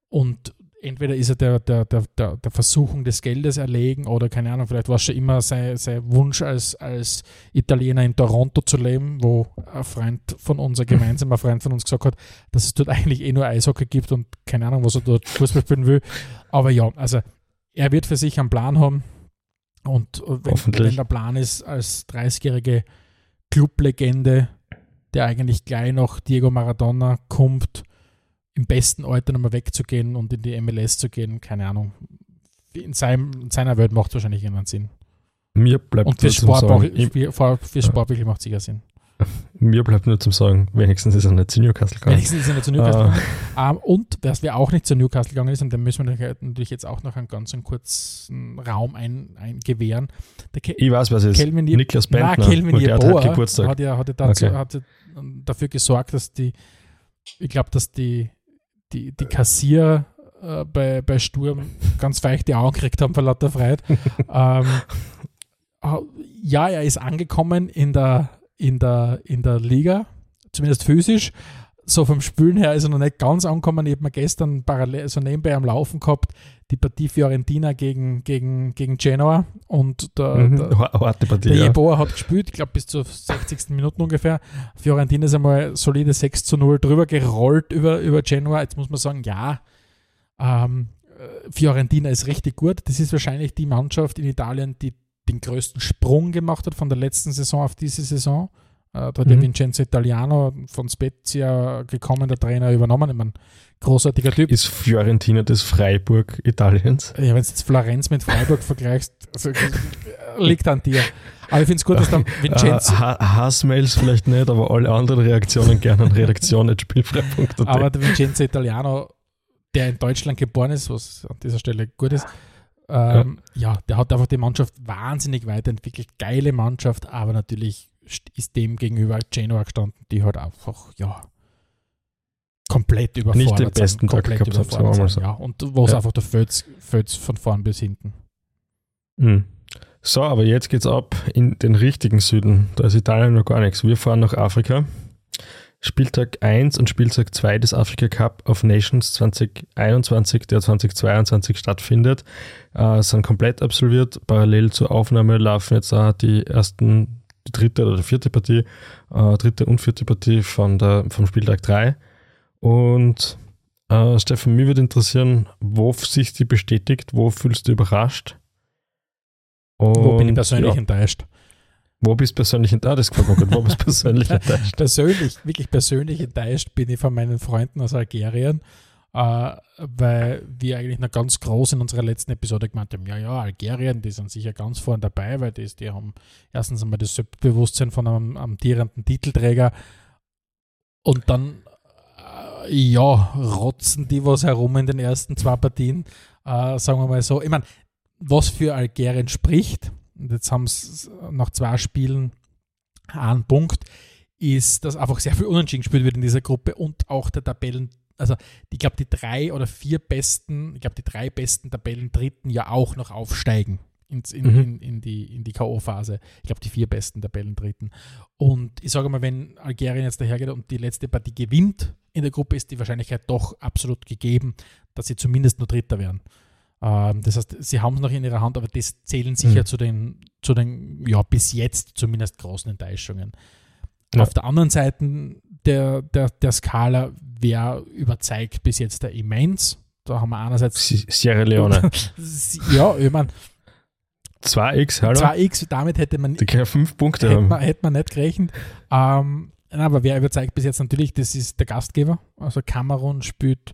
und entweder ist er der, der, der, der, der Versuchung des Geldes erlegen oder keine Ahnung, vielleicht war es schon immer sein, sein Wunsch als, als Italiener in Toronto zu leben, wo ein Freund von uns, ein gemeinsamer (laughs) Freund von uns gesagt hat, dass es dort eigentlich eh nur Eishockey gibt und keine Ahnung, was er dort Fußball spielen will. Aber ja, also er wird für sich einen Plan haben und wenn, wenn der Plan ist, als 30-jährige Clublegende, der eigentlich gleich nach Diego Maradona kommt, im besten Alter nochmal wegzugehen und in die MLS zu gehen, keine Ahnung. In, seinem, in seiner Welt macht es wahrscheinlich irgendeinen Sinn. Mir bleibt Und für Sport, sagen, auch- für, für, Sport wirklich macht es sicher Sinn. (laughs) mir bleibt nur zum sagen, wenigstens ist er nicht zu Newcastle gegangen. Wenigstens ist er nicht zu Newcastle Ah. gegangen. Ähm, und was wer auch nicht zu Newcastle gegangen ist, und dem müssen wir natürlich- jetzt auch noch einen ganz einen kurzen Raum ein, eingewähren. Der Ke Ich weiß, was es ist. Kelvin Niklas Bentner. Kelvin und der hat Geburtstag. hat ja, hat ja dazu, Okay. hat ja dafür gesorgt, dass die, ich glaube, dass die, die, die Kassier äh, bei, bei Sturm ganz feuchte Augen gekriegt haben vor lauter Freude. (laughs) ähm, äh, ja, er ist angekommen in der, in, der, in der Liga, zumindest physisch. So vom Spülen her ist er noch nicht ganz angekommen. Ich habe mir gestern parallel so nebenbei am Laufen gehabt, die Partie Fiorentina gegen, gegen, gegen Genoa und der, Mhm. der, Harte Partie, der ja. Jeboa hat gespielt, ich glaube bis zur 60. Minute ungefähr. Fiorentina ist einmal solide 6 zu 0 drüber gerollt über, über Genoa. Jetzt muss man sagen, ja, ähm, äh, Fiorentina ist richtig gut. Das ist wahrscheinlich die Mannschaft in Italien, die den größten Sprung gemacht hat von der letzten Saison auf diese Saison. Äh, da hat der Mhm. Vincenzo Italiano von Spezia gekommen, der Trainer übernommen. Ich meine, großartiger Typ. Ist Fiorentina das Freiburg Italiens? Ja, wenn du jetzt Florenz mit Freiburg (laughs) vergleichst, also, äh, liegt an dir. Aber ich finde es gut, dass der (laughs) Vincenzo, Äh, Ha- Hassmails vielleicht nicht, aber alle anderen Reaktionen gerne an redaktion.spielfrei.at. aber der Vincenzo Italiano, der in Deutschland geboren ist, was an dieser Stelle gut ist, Ähm, ja. ja. der hat einfach die Mannschaft wahnsinnig weiterentwickelt. Geile Mannschaft, aber natürlich ist dem gegenüber Genoa gestanden, die halt einfach, ja, komplett überfordert Nicht den besten sind. Komplett Tag gehabt, wir mal so. Ja, und wo es Ja. einfach der Fötz, Fötz von vorn bis hinten. Mhm. So, aber jetzt geht's ab in den richtigen Süden. Da ist Italien noch gar nichts. Wir fahren nach Afrika. Spieltag 1 und Spieltag 2 des Afrika Cup of Nations 2021, der 2022 stattfindet, äh, sind komplett absolviert. Parallel zur Aufnahme laufen jetzt auch die ersten, die dritte oder die vierte Partie, äh, dritte und vierte Partie von der, vom Spieltag 3. Und äh, Stefan, mich würde interessieren, wo sich die bestätigt, wo fühlst du überrascht? Wo bin ich Und, persönlich ja, enttäuscht? wo bist du persönlich enttäuscht? Ah, das gefällt mir gut. Wo bist du persönlich (laughs) enttäuscht? persönlich, wirklich persönlich enttäuscht bin ich von meinen Freunden aus Algerien, äh, weil wir eigentlich noch ganz groß in unserer letzten Episode gemeint haben, ja, ja, Algerien, die sind sicher ganz vorne dabei, weil die, die haben erstens einmal das Selbstbewusstsein von einem amtierenden Titelträger und dann, äh, ja, rotzen die was herum in den ersten zwei Partien, äh, sagen wir mal so. Ich meine, was für Algerien spricht, und jetzt haben sie nach zwei Spielen einen Punkt, ist, dass einfach sehr viel Unentschieden gespielt wird in dieser Gruppe und auch der Tabellen, also ich glaube die drei oder vier besten, ich glaube die drei besten Tabellen dritten ja auch noch aufsteigen ins, in, Mhm. in, in die, in die K.O.-Phase. Ich glaube die vier besten Tabellen dritten. Und ich sage mal, wenn Algerien jetzt dahergeht und die letzte Partie gewinnt in der Gruppe, ist die Wahrscheinlichkeit doch absolut gegeben, dass sie zumindest nur Dritter werden. Ähm, das heißt, sie haben es noch in ihrer Hand, aber das zählen sicher Mhm. zu den, zu den, ja, bis jetzt zumindest großen Enttäuschungen. Ja. Auf der anderen Seite der, der, der Skala, wer überzeugt bis jetzt der Immens? Da haben wir einerseits, Si- Sierra Leone. (laughs) ja, ich meine, 2x, hallo? 2x, damit hätte man, Die können fünf Punkte hätte haben. man, hätte man nicht gerechnet. Ähm, aber wer überzeugt bis jetzt natürlich, das ist der Gastgeber. Also Kamerun spielt,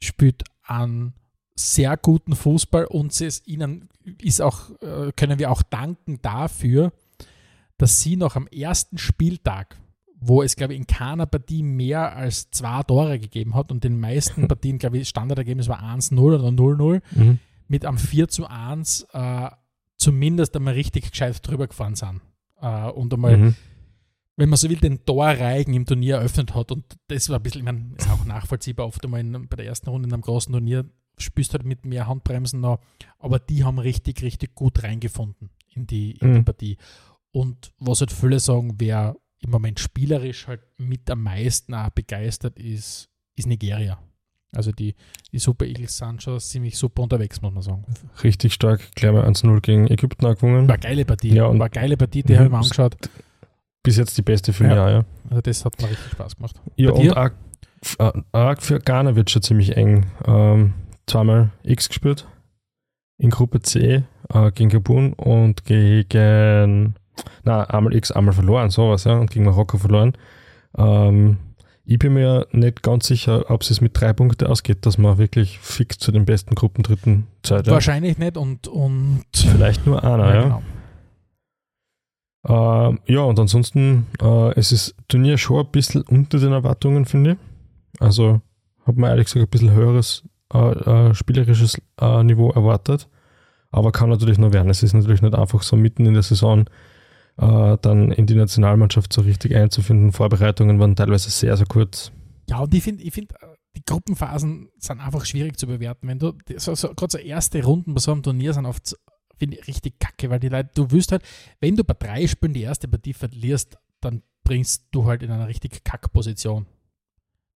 spielt an sehr guten Fußball und es ist ihnen ist auch, äh, können wir auch danken dafür, dass sie noch am ersten Spieltag, wo es, glaube ich, in keiner Partie mehr als zwei Tore gegeben hat und den meisten (laughs) Partien, glaube ich, Standardergebnis war 1-0 oder 0-0, Mhm. mit am 4 zu 1 äh, zumindest einmal richtig gescheit drüber gefahren sind. Äh, und einmal, Mhm. wenn man so will, den Torreigen im Turnier eröffnet hat. Und das war ein bisschen, ich meine, ist auch nachvollziehbar, oft einmal in, bei der ersten Runde in einem großen Turnier spürst halt mit mehr Handbremsen noch, aber die haben richtig, richtig gut reingefunden in die, in die Mhm. Partie. Und was halt viele sagen, wer im Moment spielerisch halt mit am meisten auch begeistert ist, ist Nigeria. Also die, die Super Eagles sind schon ziemlich super unterwegs, muss man sagen. Richtig stark, gleich mal 1-0 gegen Ägypten auch gewonnen. War eine geile Partie. Ja, und- war eine geile Partie, die Mhm. habe ich mir angeschaut. Bis jetzt die beste für Ja. mich, auch, ja. Also das hat mir richtig Spaß gemacht. Ja, Bei dir? und auch, äh, auch für Ghana wird schon ziemlich eng. Ähm, zweimal X gespielt. In Gruppe C äh, gegen Gabun und gegen, na, einmal X, einmal verloren, sowas, ja, und gegen Marokko verloren. Ähm, ich bin mir nicht ganz sicher, ob es mit drei Punkten ausgeht, dass man wirklich fix zu den besten Gruppendritten. Ja. Wahrscheinlich nicht und, und Vielleicht nur einer, ja. genau. Ähm, ja, und ansonsten, äh, es ist Turnier schon ein bisschen unter den Erwartungen, finde ich. Also hat man ehrlich gesagt ein bisschen höheres äh, äh, spielerisches äh, Niveau erwartet. Aber kann natürlich noch werden. Es ist natürlich nicht einfach so mitten in der Saison äh, dann in die Nationalmannschaft so richtig einzufinden. Vorbereitungen waren teilweise sehr, sehr kurz. Ja, und ich finde, ich find, äh, die Gruppenphasen sind einfach schwierig zu bewerten. Wenn du, so, so, gerade so erste Runden bei so einem Turnier sind oft, ich, richtig kacke, weil die Leute, du wirst halt, wenn du bei drei Spielen die erste Partie verlierst, dann bringst du halt in einer richtig Kackposition.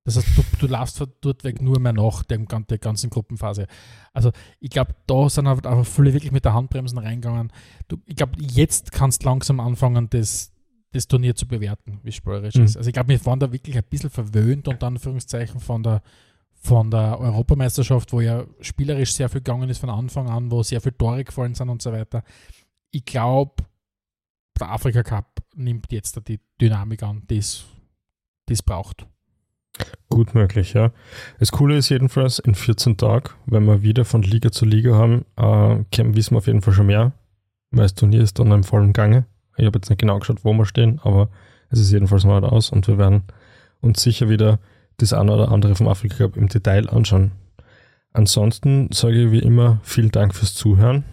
Das heißt, du, du laufst von dort weg nur mehr nach der, der ganzen Gruppenphase. Also, ich glaube, da sind halt einfach viele wirklich mit der Handbremsen reingegangen. Du, ich glaube, jetzt kannst du langsam anfangen, das, das Turnier zu bewerten, wie spielerisch Mhm. ist. Also, ich glaube, wir waren da wirklich ein bisschen verwöhnt, unter Anführungszeichen, von der, von der Europameisterschaft, wo ja spielerisch sehr viel gegangen ist von Anfang an, wo sehr viele Tore gefallen sind und so weiter. Ich glaube, der Afrika Cup nimmt jetzt die Dynamik an, die es braucht. Gut möglich, ja. Das Coole ist jedenfalls, in 14 Tagen, wenn wir wieder von Liga zu Liga haben, äh, können- wissen wir auf jeden Fall schon mehr, weil das Turnier ist dann im vollen Gange. Ich habe jetzt nicht genau geschaut, wo wir stehen, aber es ist jedenfalls mal aus und wir werden uns sicher wieder das eine oder andere vom Afrika Cup im Detail anschauen. Ansonsten sage ich wie immer vielen Dank fürs Zuhören.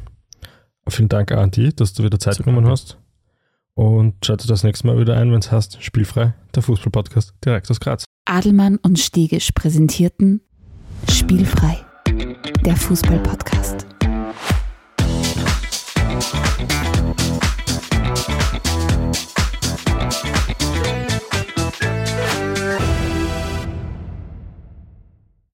Vielen Dank auch an dich, dass du wieder Zeit genommen hast. Und schalte das nächste Mal wieder ein, wenn es heißt Spielfrei, der Fußball-Podcast direkt aus Graz. Adelmann und Stegisch präsentierten Spielfrei, der Fußball-Podcast.